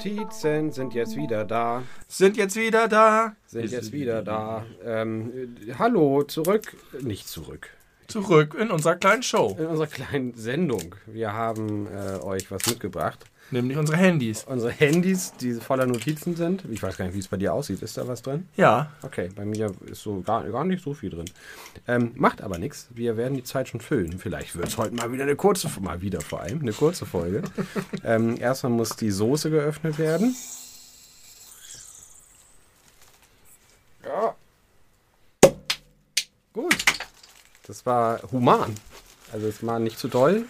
Notizen sind jetzt wieder da. Sind jetzt wieder da. Sind jetzt wieder da. Ähm, äh, hallo, zurück. Nicht zurück. Zurück in unserer kleinen Show. In unserer kleinen Sendung. Wir haben äh, euch was mitgebracht. Nämlich unsere Handys. Unsere Handys, die voller Notizen sind. Ich weiß gar nicht, wie es bei dir aussieht. Ist da was drin? Ja. Okay, bei mir ist so gar, gar nicht so viel drin. Ähm, macht aber nichts. Wir werden die Zeit schon füllen. Vielleicht wird es heute mal wieder eine kurze, mal wieder vor allem, eine kurze Folge. ähm, erstmal muss die Soße geöffnet werden. Ja. Gut. Das war human. Also es war nicht zu doll,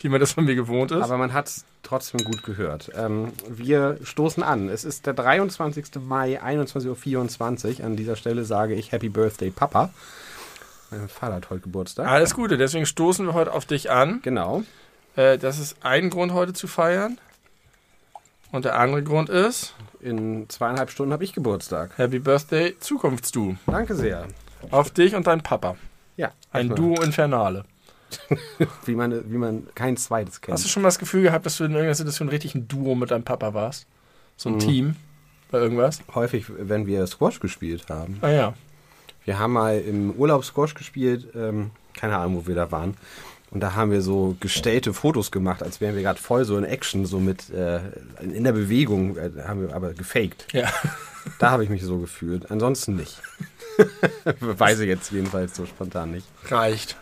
Wie man das von mir gewohnt ist. aber man hat es trotzdem gut gehört. Ähm, wir stoßen an. Es ist der 23. Mai, 21.24 Uhr. An dieser Stelle sage ich Happy Birthday, Papa. Mein Vater hat heute Geburtstag. Alles Gute, deswegen stoßen wir heute auf dich an. Genau. Äh, das ist ein Grund, heute zu feiern. Und der andere Grund ist In zweieinhalb Stunden habe ich Geburtstag. Happy Birthday Zukunftsdu. Danke sehr. Auf dich und deinen Papa. Ja. Ein Duo Infernale. Wie man, wie man kein zweites kennt. Hast du schon mal das Gefühl gehabt, dass du in irgendeiner Situation richtig ein Duo mit deinem Papa warst? So ein Mhm. Team bei irgendwas? Häufig, wenn wir Squash gespielt haben. Ah ja. Wir haben mal im Urlaub Squash gespielt, ähm, keine Ahnung, wo wir da waren. Und da haben wir so gestellte Fotos gemacht, als wären wir gerade voll so in Action, so mit äh, in der Bewegung, äh, haben wir aber gefaked. Ja. Da habe ich mich so gefühlt. Ansonsten nicht. Weiß ich jetzt jedenfalls so spontan nicht. Reicht.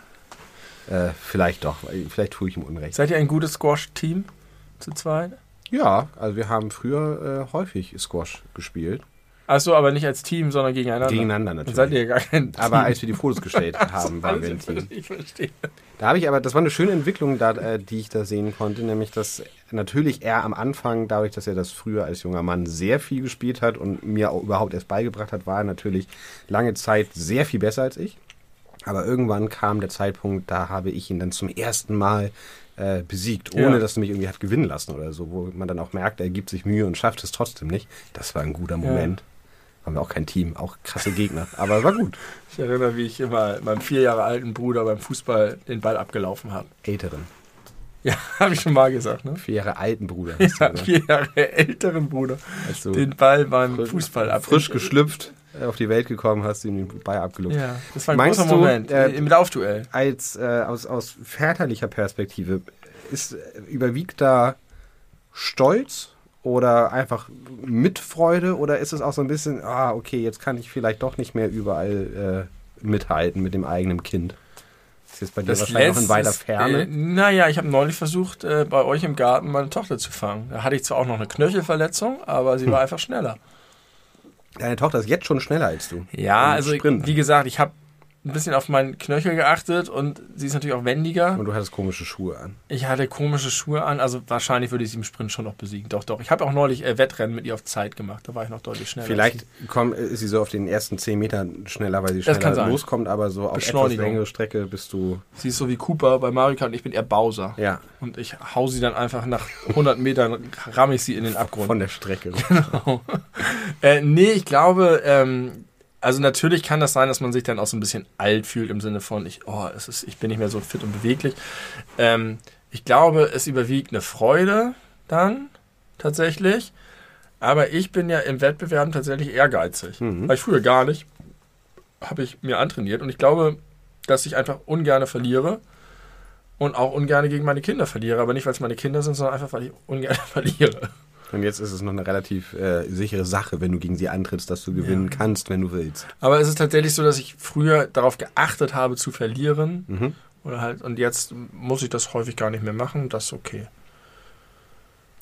Äh, vielleicht doch, vielleicht tue ich ihm Unrecht. Seid ihr ein gutes Squash-Team zu zweit? Ja, also wir haben früher äh, häufig Squash gespielt. Achso, aber nicht als Team, sondern gegeneinander. Gegeneinander Dann natürlich. seid ihr gar kein Team. aber als wir die Fotos gestellt haben, waren wir ein Team. Ich verstehe. Da habe ich aber, das war eine schöne Entwicklung, da, äh, die ich da sehen konnte, nämlich dass natürlich er am Anfang, dadurch, dass er das früher als junger Mann sehr viel gespielt hat und mir auch überhaupt erst beigebracht hat, war er natürlich lange Zeit sehr viel besser als ich. Aber irgendwann kam der Zeitpunkt, da habe ich ihn dann zum ersten Mal äh, besiegt, ohne Ja. dass er mich irgendwie hat gewinnen lassen oder so, wo man dann auch merkt, er gibt sich Mühe und schafft es trotzdem nicht. Das war ein guter Moment. Waren wir auch kein Team, auch krasse Gegner, aber war gut. Ich erinnere, wie ich immer meinem vier Jahre alten Bruder beim Fußball den Ball abgelaufen habe. Älteren, Ja, habe ich schon mal gesagt, ne? vier Jahre alten Bruder. du Ja, vier Jahre älteren Bruder Als du den Ball beim frisch- Fußball ab. frisch geschlüpft äh, auf die Welt gekommen, hast ihn den Ball abgelupft. Ja, das war ein Meinst großer Moment. äh, Im Laufduell. Als äh, aus, aus väterlicher Perspektive ist äh, überwiegt da Stolz oder einfach Mitfreude oder ist es auch so ein bisschen, ah, okay, jetzt kann ich vielleicht doch nicht mehr überall äh, mithalten mit dem eigenen Kind? Das ist jetzt bei dir wahrscheinlich noch in weiter ist, Ferne. Äh, naja, ich habe neulich versucht, äh, bei euch im Garten meine Tochter zu fangen. Da hatte ich zwar auch noch eine Knöchelverletzung, aber sie Hm. war einfach schneller. Deine Tochter ist jetzt schon schneller als du. Ja, also Sprint. wie gesagt, ich habe ein bisschen auf meinen Knöchel geachtet und sie ist natürlich auch wendiger. Und du hattest komische Schuhe an. Ich hatte komische Schuhe an, also wahrscheinlich würde ich sie im Sprint schon noch besiegen. Doch, doch. Ich habe auch neulich äh, Wettrennen mit ihr auf Zeit gemacht. Da war ich noch deutlich schneller. Vielleicht komm, ist sie so auf den ersten 10 Metern schneller, weil sie schneller loskommt, aber so auf etwas längere Strecke bist du. Sie ist so wie Cooper bei Mario Kart und ich bin eher Bowser. Ja, Und ich hau sie dann einfach nach 100 Metern, ramme ich sie in den Abgrund. von der Strecke. Genau. äh, nee, ich glaube, ähm, also natürlich kann das sein, dass man sich dann auch so ein bisschen alt fühlt im Sinne von, ich, oh, es ist, ich bin nicht mehr so fit und beweglich. Ähm, ich glaube, es überwiegt eine Freude dann tatsächlich. Aber ich bin ja im Wettbewerb tatsächlich ehrgeizig. Mhm. War ich früher gar nicht. Habe ich mir antrainiert. Und ich glaube, dass ich einfach ungerne verliere. Und auch ungerne gegen meine Kinder verliere. Aber nicht, weil es meine Kinder sind, sondern einfach, weil ich ungerne verliere. Und jetzt ist es noch eine relativ äh, sichere Sache, wenn du gegen sie antrittst, dass du gewinnen kannst, wenn du willst. Aber es ist tatsächlich so, dass ich früher darauf geachtet habe zu verlieren. Mhm. Oder halt, und jetzt muss ich das häufig gar nicht mehr machen. Das ist okay.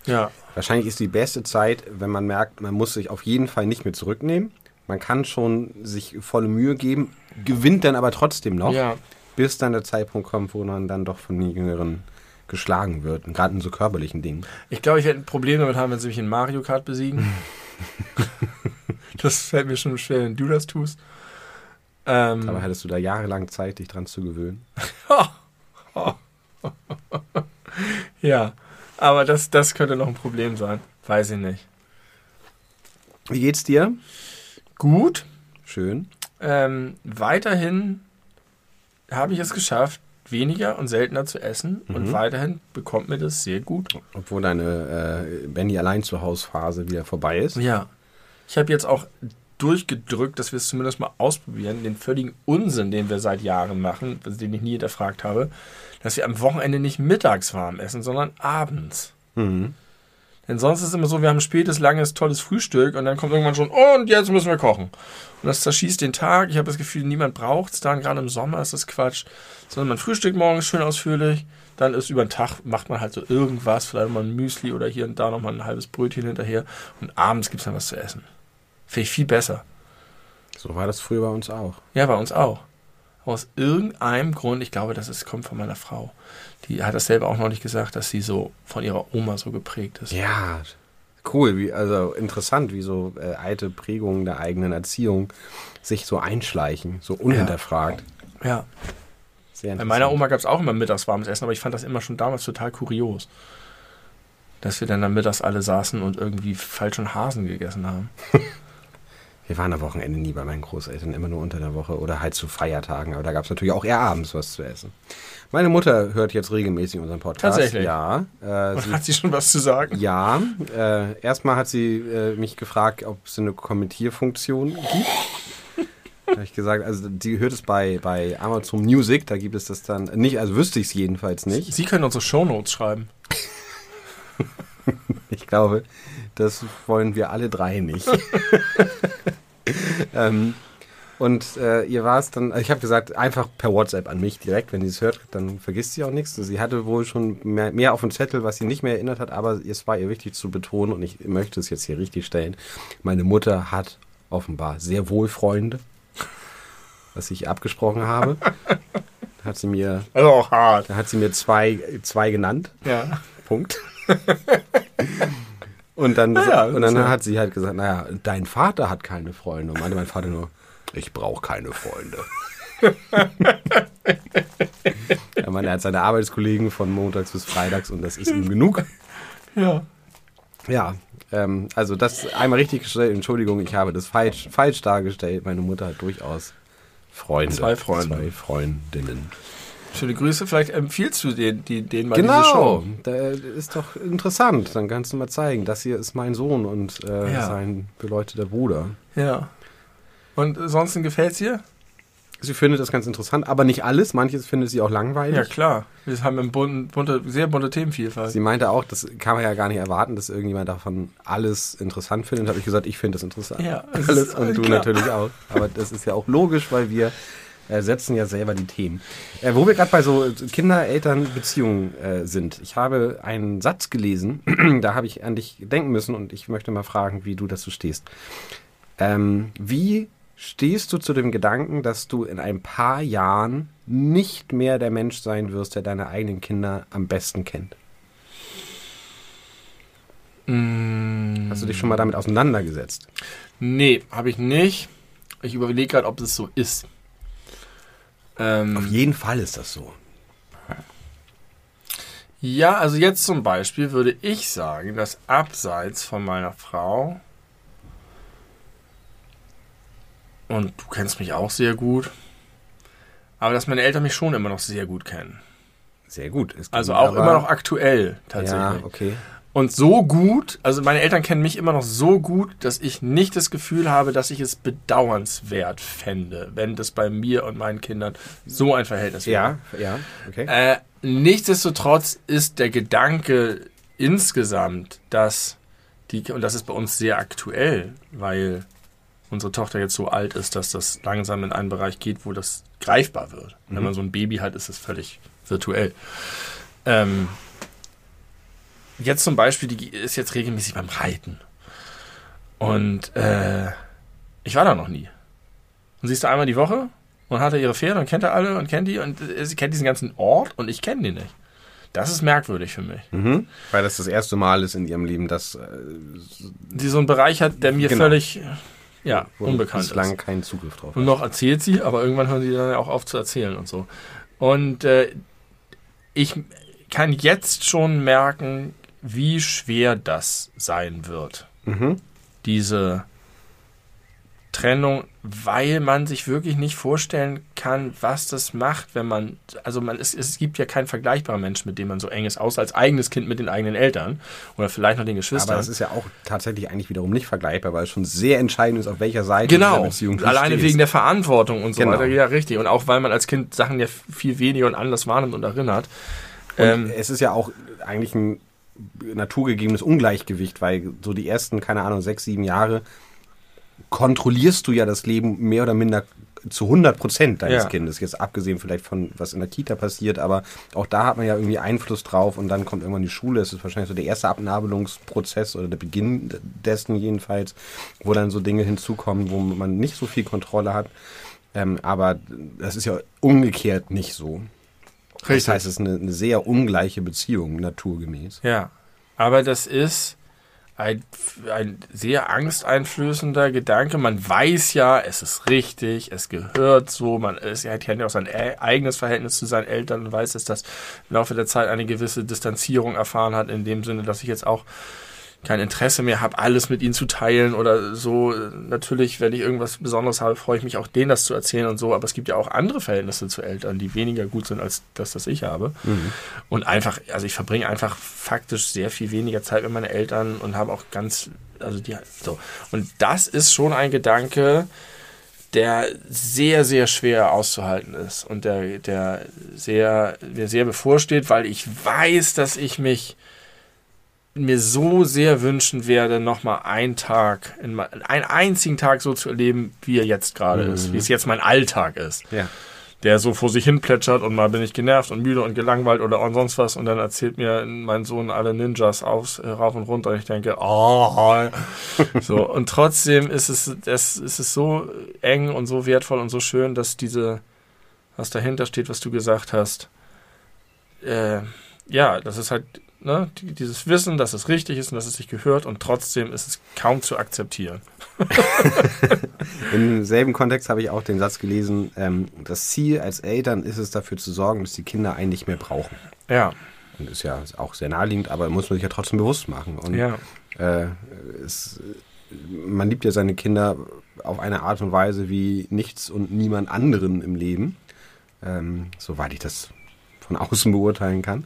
Ja. Wahrscheinlich ist die beste Zeit, wenn man merkt, man muss sich auf jeden Fall nicht mehr zurücknehmen. Man kann schon sich volle Mühe geben, gewinnt dann aber trotzdem noch, Ja. bis dann der Zeitpunkt kommt, wo man dann doch von den Jüngeren geschlagen wird. Gerade in so körperlichen Dingen. Ich glaube, ich werde ein Problem damit haben, wenn sie mich in Mario Kart besiegen. das fällt mir schon schwer, wenn du das tust. Ähm, Aber hattest du da jahrelang Zeit, dich dran zu gewöhnen? ja. Aber das, das könnte noch ein Problem sein. Weiß ich nicht. Wie geht's dir? Gut. Schön. Ähm, weiterhin habe ich es geschafft, weniger und seltener zu essen. Und Mhm. weiterhin bekommt mir das sehr gut. Obwohl deine äh, Benny allein zu Haus Phase wieder vorbei ist. Ja. Ich habe jetzt auch durchgedrückt, dass wir es zumindest mal ausprobieren, den völligen Unsinn, den wir seit Jahren machen, den ich nie hinterfragt habe, dass wir am Wochenende nicht mittags warm essen, sondern abends. Mhm. Denn sonst ist es immer so, wir haben ein spätes, langes, tolles Frühstück und dann kommt irgendwann schon, und jetzt müssen wir kochen. Und das zerschießt den Tag. Ich habe das Gefühl, niemand braucht es dann, gerade im Sommer ist das Quatsch. Sondern man frühstückt morgens schön ausführlich, dann ist über den Tag, macht man halt so irgendwas, vielleicht mal ein Müsli oder hier und da nochmal ein halbes Brötchen hinterher und abends gibt es dann was zu essen. Finde ich viel besser. So war das früher bei uns auch. Ja, bei uns auch. Aus irgendeinem Grund, ich glaube, das ist, kommt von meiner Frau. Die hat das selber auch noch nicht gesagt, dass sie so von ihrer Oma so geprägt ist. Ja, cool. Wie, also interessant, wie so äh, alte Prägungen der eigenen Erziehung sich so einschleichen, so unhinterfragt. Ja. Sehr Bei meiner Oma gab es auch immer mittags warmes Essen, aber ich fand das immer schon damals total kurios. Dass wir dann, dann mittags alle saßen und irgendwie falschen Hasen gegessen haben. Wir waren am Wochenende nie bei meinen Großeltern, immer nur unter der Woche oder halt zu Feiertagen. Aber da gab es natürlich auch eher abends was zu essen. Meine Mutter hört jetzt regelmäßig unseren Podcast. Tatsächlich? Ja. Äh, Und sie, hat sie schon was zu sagen? ja. Äh, erstmal hat sie äh, mich gefragt, ob es eine Kommentierfunktion gibt. Da habe ich gesagt, also die hört es bei, bei Amazon Music, da gibt es das dann nicht, also wüsste ich es jedenfalls nicht. Sie können unsere Shownotes schreiben. Ich glaube, das wollen wir alle drei nicht. ähm, und äh, ihr war es dann, ich habe gesagt, einfach per WhatsApp an mich direkt, wenn sie es hört, dann vergisst sie auch nichts. Sie hatte wohl schon mehr, mehr auf dem Zettel, was sie nicht mehr erinnert hat, aber es war ihr wichtig zu betonen und ich möchte es jetzt hier richtig stellen. Meine Mutter hat offenbar sehr wohl Freunde, was ich abgesprochen habe. Da hat sie mir, Also auch hart. da hat sie mir zwei, zwei genannt. Ja. Punkt. Und dann, ja, und dann hat sie halt gesagt, naja, dein Vater hat keine Freunde. Und meinte mein Vater nur, ich brauche keine Freunde. ja, man, er hat seine Arbeitskollegen von montags bis freitags und das ist ihm genug. Ja. Ja, ähm, also das einmal richtig gestellt. Entschuldigung, ich habe das falsch, falsch dargestellt. Meine Mutter hat durchaus Freunde. Zwei Freunde. Zwei Freundinnen. Schöne Grüße. Vielleicht empfiehlst du den, die, denen mal diese Genau, Show. da ist doch interessant. Dann kannst du mal zeigen, das hier ist mein Sohn und äh, Ja. sein beleuchteter Bruder. Ja. Und ansonsten gefällt's dir? Sie findet das ganz interessant, aber nicht alles. Manches findet sie auch langweilig. Ja, klar. Wir haben eine bunte, bunte, sehr bunte Themenvielfalt. Sie meinte auch, das kann man ja gar nicht erwarten, dass irgendjemand davon alles interessant findet. Da habe ich gesagt, ich finde das interessant. Ja, alles und du klar. natürlich auch. Aber das ist ja auch logisch, weil wir äh, setzen ja selber die Themen. Äh, wo wir gerade bei so Kinder-Eltern-Beziehungen äh, sind. Ich habe einen Satz gelesen, da habe ich an dich denken müssen und ich möchte mal fragen, wie du dazu stehst. Ähm, wie stehst du zu dem Gedanken, dass du in ein paar Jahren nicht mehr der Mensch sein wirst, der deine eigenen Kinder am besten kennt? Mm, Hast du dich schon mal damit auseinandergesetzt? nee, habe ich nicht. Ich überlege gerade, ob es so ist. Ähm, Auf jeden Fall ist das so. Ja, also jetzt zum Beispiel würde ich sagen, dass abseits von meiner Frau, und du kennst mich auch sehr gut, aber dass meine Eltern mich schon immer noch sehr gut kennen. Sehr gut. Also auch immer noch aktuell tatsächlich. Ja, okay. Und so gut, also meine Eltern kennen mich immer noch so gut, dass ich nicht das Gefühl habe, dass ich es bedauernswert fände, wenn das bei mir und meinen Kindern so ein Verhältnis wäre. Ja, ja, okay. Äh, nichtsdestotrotz ist der Gedanke insgesamt, dass die, und das ist bei uns sehr aktuell, weil unsere Tochter jetzt so alt ist, dass das langsam in einen Bereich geht, wo das greifbar wird. Wenn Mhm. man so ein Baby hat, ist es völlig virtuell. Ähm, jetzt zum Beispiel, die ist jetzt regelmäßig beim Reiten. Und äh, ich war da noch nie. Und sie ist da einmal die Woche und hat da ihre Pferde und kennt da alle und kennt die und äh, sie kennt diesen ganzen Ort und ich kenne die nicht. Das ist merkwürdig für mich. Mhm. Weil das das erste Mal ist in ihrem Leben, dass äh, Die so einen Bereich hat, der mir Genau. völlig ja, wo unbekannt bislang ist. keinen Zugriff drauf Und noch erzählt sie, aber irgendwann hören sie dann ja auch auf zu erzählen und so. Und äh, ich kann jetzt schon merken, wie schwer das sein wird. Mhm. Diese Trennung, weil man sich wirklich nicht vorstellen kann, was das macht, wenn man, also man, es, es gibt ja keinen vergleichbaren Menschen, mit dem man so eng ist, außer als eigenes Kind mit den eigenen Eltern oder vielleicht noch den Geschwistern. Aber das ist ja auch tatsächlich eigentlich wiederum nicht vergleichbar, weil es schon sehr entscheidend ist, auf welcher Seite genau. Beziehung Alleine stehst. wegen der Verantwortung und so genau. weiter. Ja, richtig. Und auch weil man als Kind Sachen ja viel weniger und anders wahrnimmt und erinnert. Und ähm, es ist ja auch eigentlich ein naturgegebenes Ungleichgewicht, weil so die ersten, keine Ahnung, sechs, sieben Jahre kontrollierst du ja das Leben mehr oder minder zu 100 Prozent deines ja. Kindes. Jetzt abgesehen vielleicht von, was in der Kita passiert, aber auch da hat man ja irgendwie Einfluss drauf und dann kommt irgendwann die Schule. Es ist wahrscheinlich so der erste Abnabelungsprozess oder der Beginn dessen jedenfalls, wo dann so Dinge hinzukommen, wo man nicht so viel Kontrolle hat. Ähm, aber das ist ja umgekehrt nicht so. Richtig. Das heißt, es ist eine, eine sehr ungleiche Beziehung, naturgemäß. Ja, aber das ist ein, ein sehr angsteinflößender Gedanke. Man weiß ja, es ist richtig, es gehört so, man ist, hat ja auch sein eigenes Verhältnis zu seinen Eltern und weiß, dass das im Laufe der Zeit eine gewisse Distanzierung erfahren hat, in dem Sinne, dass ich jetzt auch kein Interesse mehr habe, alles mit ihnen zu teilen oder so. Natürlich, wenn ich irgendwas Besonderes habe, freue ich mich auch, denen das zu erzählen und so. Aber es gibt ja auch andere Verhältnisse zu Eltern, die weniger gut sind als das, das ich habe. Mhm. Und einfach, also ich verbringe einfach faktisch sehr viel weniger Zeit mit meinen Eltern und habe auch ganz, also die, so. Und das ist schon ein Gedanke, der sehr, sehr schwer auszuhalten ist und der, der sehr, mir sehr bevorsteht, weil ich weiß, dass ich mich mir so sehr wünschen werde, nochmal einen Tag, in, einen einzigen Tag so zu erleben, wie er jetzt gerade mhm. ist, wie es jetzt mein Alltag ist. Ja. Der so vor sich hin plätschert und mal bin ich genervt und müde und gelangweilt oder sonst was und dann erzählt mir mein Sohn alle Ninjas auf, äh, rauf und runter und ich denke, oh, so. Und trotzdem ist es, es, ist es so eng und so wertvoll und so schön, dass diese, was dahinter steht, was du gesagt hast, äh, ja, das ist halt ne, dieses Wissen, dass es richtig ist und dass es sich gehört und trotzdem ist es kaum zu akzeptieren. Im selben Kontext habe ich auch den Satz gelesen, ähm, das Ziel als Eltern ist es dafür zu sorgen, dass die Kinder einen nicht mehr brauchen. Ja. Und ist ja auch sehr naheliegend, aber muss man sich ja trotzdem bewusst machen. Und ja. äh, es, man liebt ja seine Kinder auf eine Art und Weise wie nichts und niemand anderen im Leben, ähm, soweit ich das von außen beurteilen kann.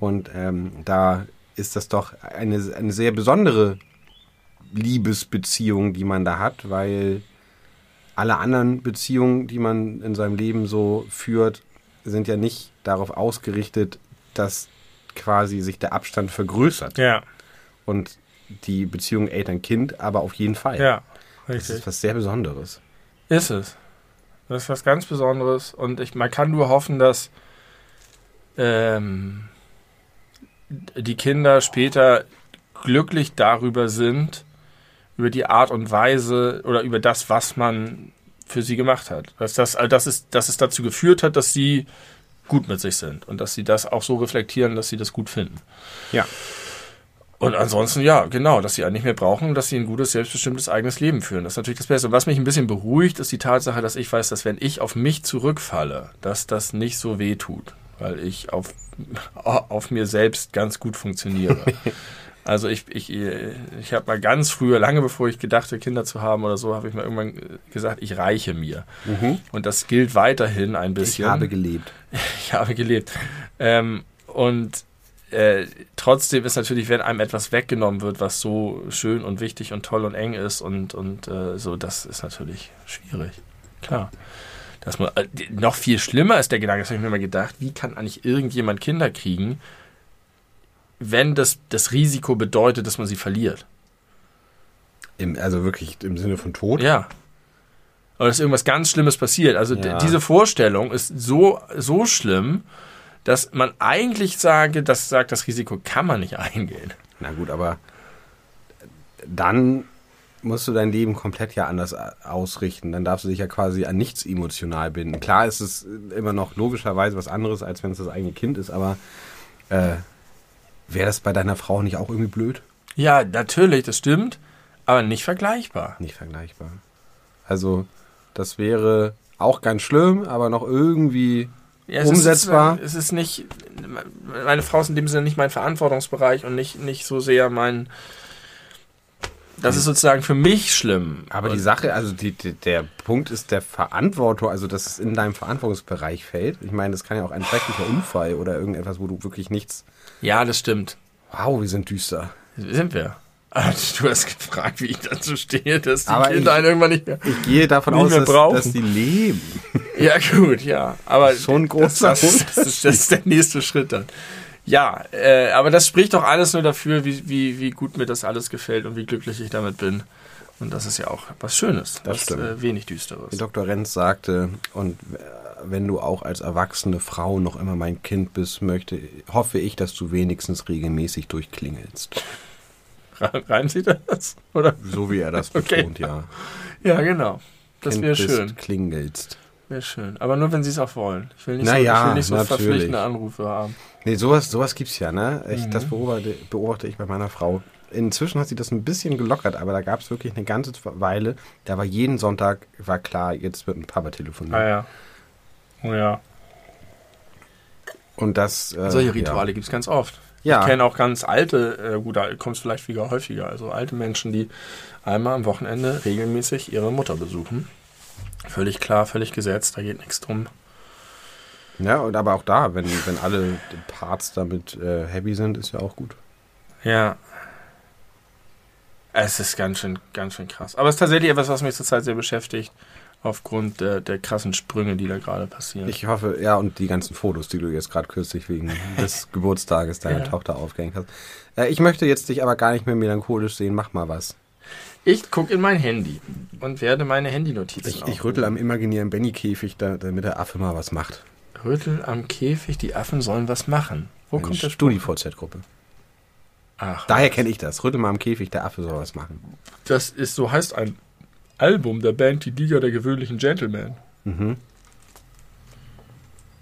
Und ähm, da ist das doch eine, eine sehr besondere Liebesbeziehung, die man da hat, weil alle anderen Beziehungen, die man in seinem Leben so führt, sind ja nicht darauf ausgerichtet, dass quasi sich der Abstand vergrößert. Ja. Und die Beziehung Eltern-Kind aber auf jeden Fall. Ja, richtig. Das ist was sehr Besonderes. Ist es. Das ist was ganz Besonderes. Und ich, man kann nur hoffen, dass ähm, die Kinder später glücklich darüber sind, über die Art und Weise oder über das, was man für sie gemacht hat. Dass, das, also dass, es, dass es dazu geführt hat, dass sie gut mit sich sind und dass sie das auch so reflektieren, dass sie das gut finden. Ja. Und ansonsten, ja, genau, dass sie einen nicht mehr brauchen und dass sie ein gutes, selbstbestimmtes eigenes Leben führen. Das ist natürlich das Beste. Und was mich ein bisschen beruhigt, ist die Tatsache, dass ich weiß, dass wenn ich auf mich zurückfalle, dass das nicht so weh tut weil ich auf, auf mir selbst ganz gut funktioniere. Also ich, ich, ich habe mal ganz früher, lange bevor ich gedachte, Kinder zu haben oder so, habe ich mal irgendwann gesagt, ich reiche mir. Mhm. Und das gilt weiterhin ein bisschen. Ich habe gelebt. Ich habe gelebt. Ähm, und äh, trotzdem ist natürlich, wenn einem etwas weggenommen wird, was so schön und wichtig und toll und eng ist und, und äh, so, das ist natürlich schwierig. Klar dass man, äh, noch viel schlimmer ist der Gedanke, das habe ich mir mal gedacht, wie kann eigentlich irgendjemand Kinder kriegen, wenn das, das Risiko bedeutet, dass man sie verliert? Im, also wirklich im Sinne von Tod? Ja. Oder dass irgendwas ganz Schlimmes passiert. Also ja. diese Vorstellung ist so, so schlimm, dass man eigentlich sage, das sagt, das Risiko kann man nicht eingehen. Na gut, aber dann musst du dein Leben komplett ja anders ausrichten. Dann darfst du dich ja quasi an nichts emotional binden. Klar ist es immer noch logischerweise was anderes, als wenn es das eigene Kind ist, aber äh, wäre das bei deiner Frau nicht auch irgendwie blöd? Ja, natürlich, das stimmt, aber nicht vergleichbar. Nicht vergleichbar. Also, das wäre auch ganz schlimm, aber noch irgendwie Ja, es umsetzbar. Ist, es ist nicht, meine Frau ist in dem Sinne nicht mein Verantwortungsbereich und nicht, nicht so sehr mein, das ist sozusagen für mich schlimm. Aber die Sache, also die, die, der Punkt ist der Verantwortung, also dass es in deinem Verantwortungsbereich fällt. Ich meine, das kann ja auch ein schrecklicher Unfall oder irgendetwas, wo du wirklich nichts. Ja, das stimmt. Wow, wir sind düster. Sind wir. Ah, Du hast gefragt, wie ich dazu stehe, dass die Aber Kinder ich- einen irgendwann nicht mehr. Ich gehe davon aus, dass, dass die leben. Ja, gut, ja. Aber Schon ein großer das, das, das, ist, das ist der nächste Schritt dann. Ja, äh, aber das spricht doch alles nur dafür, wie, wie, wie gut mir das alles gefällt und wie glücklich ich damit bin. Und das ist ja auch was Schönes, Das was stimmt. äh, wenig Düsteres. Wie Dr. Renz sagte, und äh, wenn du auch als erwachsene Frau noch immer mein Kind bist, möchte, hoffe ich, dass du wenigstens regelmäßig durchklingelst. Reimt sie das? Oder? So wie er das Okay. betont, ja. Ja, genau. Das wäre schön. Klingelst. Wäre schön. Aber nur, wenn sie es auch wollen. Ich will nicht Na so, ja, will nicht so verpflichtende Anrufe haben. Nee, sowas, sowas gibt's ja, ne? Ich, Mhm. Das beobachte, beobachte ich bei meiner Frau. Inzwischen hat sie das ein bisschen gelockert, aber da gab es wirklich eine ganze Weile, da war jeden Sonntag, war klar, jetzt wird ein Papa telefonieren. Ah ja. Oh ja. Und das. Äh, Solche Rituale gibt es ganz oft. Ja. Ich kenne auch ganz alte, äh, gut, da kommt es vielleicht wieder häufiger, also alte Menschen, die einmal am Wochenende regelmäßig ihre Mutter besuchen. Völlig klar, völlig gesetzt, da geht nichts drum. Ja, und aber auch da, wenn, wenn alle Parts damit äh, happy sind, ist ja auch gut. Ja. Es ist ganz schön, ganz schön krass. Aber es ist tatsächlich etwas, was mich zurzeit sehr beschäftigt, aufgrund der, der krassen Sprünge, die da gerade passieren. Ich hoffe, ja, und die ganzen Fotos, die du jetzt gerade kürzlich wegen des Geburtstages deiner Ja. Tochter aufgehängt hast. Äh, ich möchte jetzt dich aber gar nicht mehr melancholisch sehen, mach mal was. Ich gucke in mein Handy und werde meine Handynotizen Ich, ich rüttel am imaginären Benny-Käfig, da, damit der Affe mal was macht. Rüttel am Käfig, die Affen sollen was machen. Wo Eine kommt Spruch? StudiVZ-Gruppe. Ach, Daher kenne ich das. Rüttel mal am Käfig, der Affe soll was machen. das ist, so heißt ein Album der Band Die Liga der gewöhnlichen Gentlemen. Mhm.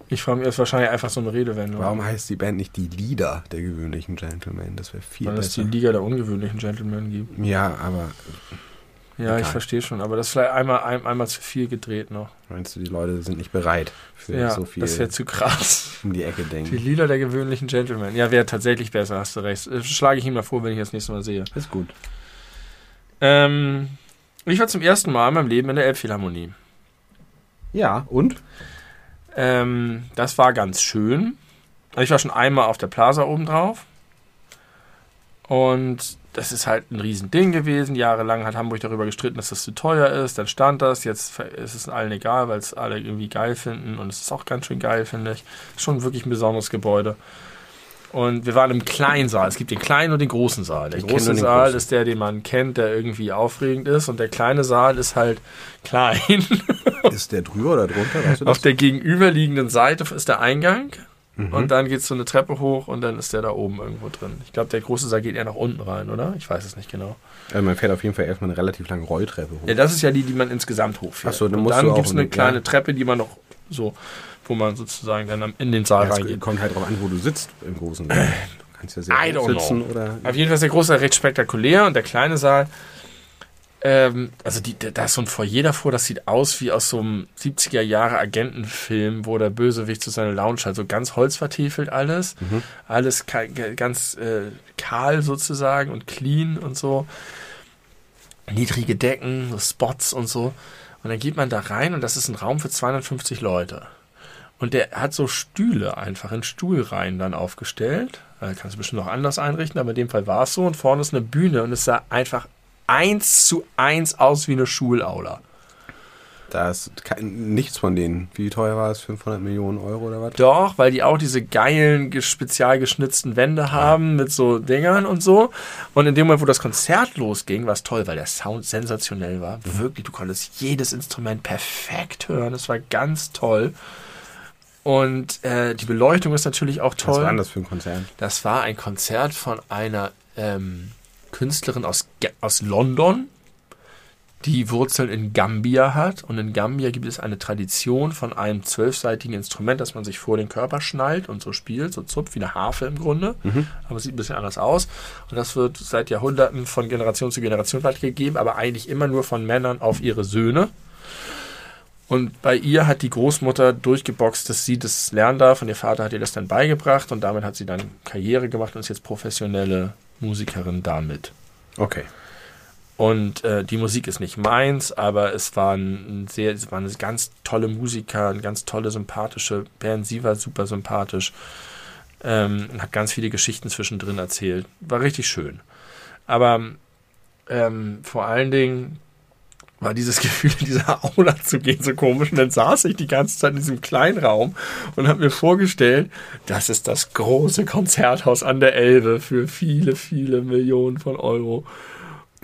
Ich frage mich, das ist wahrscheinlich einfach so eine Redewendung. Warum heißt die Band nicht die Lieder der gewöhnlichen Gentlemen? Das wäre viel Weil es die besser. Liga der ungewöhnlichen Gentlemen gibt. Ja, aber Ja, ich Egal. verstehe schon, aber das ist vielleicht einmal, ein, einmal zu viel gedreht noch. meinst du, die Leute sind nicht bereit für ja, so viel das wäre zu krass. um die Ecke Die denken? Lieder der gewöhnlichen Gentlemen. Ja, wäre tatsächlich besser, hast du recht. Das schlage ich ihm mal vor, wenn ich das nächste Mal sehe. Ist gut. Ähm, ich war zum ersten Mal in meinem Leben in der Elbphilharmonie. Ja, und? Ähm, das war ganz schön. Ich war schon einmal auf der Plaza oben drauf. Und das ist halt ein Riesending gewesen. Jahrelang hat Hamburg darüber gestritten, dass das zu teuer ist. Dann stand das. Jetzt ist es allen egal, weil es alle irgendwie geil finden. Und es ist auch ganz schön geil, finde ich. Schon wirklich ein besonderes Gebäude. Und wir waren im kleinen Saal. Es gibt den kleinen und den großen Saal. Der Ich große Saal großen. ist der, den man kennt, der irgendwie aufregend ist. Und der kleine Saal ist halt klein. Ist der drüber oder drunter? Weißt du Auf der gegenüberliegenden Seite ist der Eingang Mhm. und dann geht so eine Treppe hoch und dann ist der da oben irgendwo drin. Ich glaube, der große Saal geht eher nach unten rein, oder? Ich weiß es nicht genau. also man fährt auf jeden Fall erstmal eine relativ lange Rolltreppe hoch. Ja, das ist ja die, die man insgesamt hochfährt. Ach so, dann und dann gibt es eine in- kleine ja. Treppe, die man noch so, wo man sozusagen dann in den Saal Ja, es reingeht. kommt halt drauf an, wo du sitzt im großen Saal. Du kannst ja sehr I don't sitzen know. oder. Auf jeden Fall ist der große Saal recht spektakulär und der kleine Saal, ähm, also die, da ist so ein Foyer davor, das sieht aus wie aus so einem 70er Jahre Agentenfilm, wo der Bösewicht zu seiner Lounge hat, so ganz holzvertiefelt alles, Mhm. alles ganz äh, kahl sozusagen und clean und so, niedrige Decken, so Spots und so und dann geht man da rein und das ist ein Raum für 250 Leute. Und der hat so Stühle einfach in Stuhlreihen dann aufgestellt. Äh, kannst du bestimmt auch anders einrichten, aber in dem Fall war es so. Und vorne ist eine Bühne und es sah einfach eins zu eins aus wie eine Schulaula. Da ist nichts von denen. Wie teuer war es? 500 Millionen Euro oder was? Doch, weil die auch diese geilen, ge- spezial geschnitzten Wände haben mit so Dingern und so. Und in dem Moment, wo das Konzert losging, war es toll, weil der Sound sensationell war. Wirklich, du konntest jedes Instrument perfekt hören. Es war ganz toll. Und äh, die Beleuchtung ist natürlich auch Was toll. war denn das für ein Konzert? Das war ein Konzert von einer ähm, Künstlerin aus, aus London, die Wurzeln in Gambia hat. Und in Gambia gibt es eine Tradition von einem zwölfseitigen Instrument, das man sich vor den Körper schnallt und so spielt, so zupft wie eine Harfe im Grunde. Aber es sieht ein bisschen anders aus. Und das wird seit Jahrhunderten von Generation zu Generation weitergegeben, aber eigentlich immer nur von Männern auf ihre Söhne. Und bei ihr hat die Großmutter durchgeboxt, dass sie das lernen darf und ihr Vater hat ihr das dann beigebracht und damit hat sie dann Karriere gemacht und ist jetzt professionelle Musikerin damit. Okay. Und äh, die Musik ist nicht meins, aber es waren sehr, es waren ganz tolle Musiker, eine ganz tolle, sympathische Band. Sie war super sympathisch. Ähm, hat ganz viele Geschichten zwischendrin erzählt. War richtig schön. Aber ähm, vor allen Dingen war dieses Gefühl, in dieser Aula zu gehen, so komisch. Und dann saß ich die ganze Zeit in diesem kleinen Raum und habe mir vorgestellt, das ist das große Konzerthaus an der Elbe für viele, viele Millionen von Euro.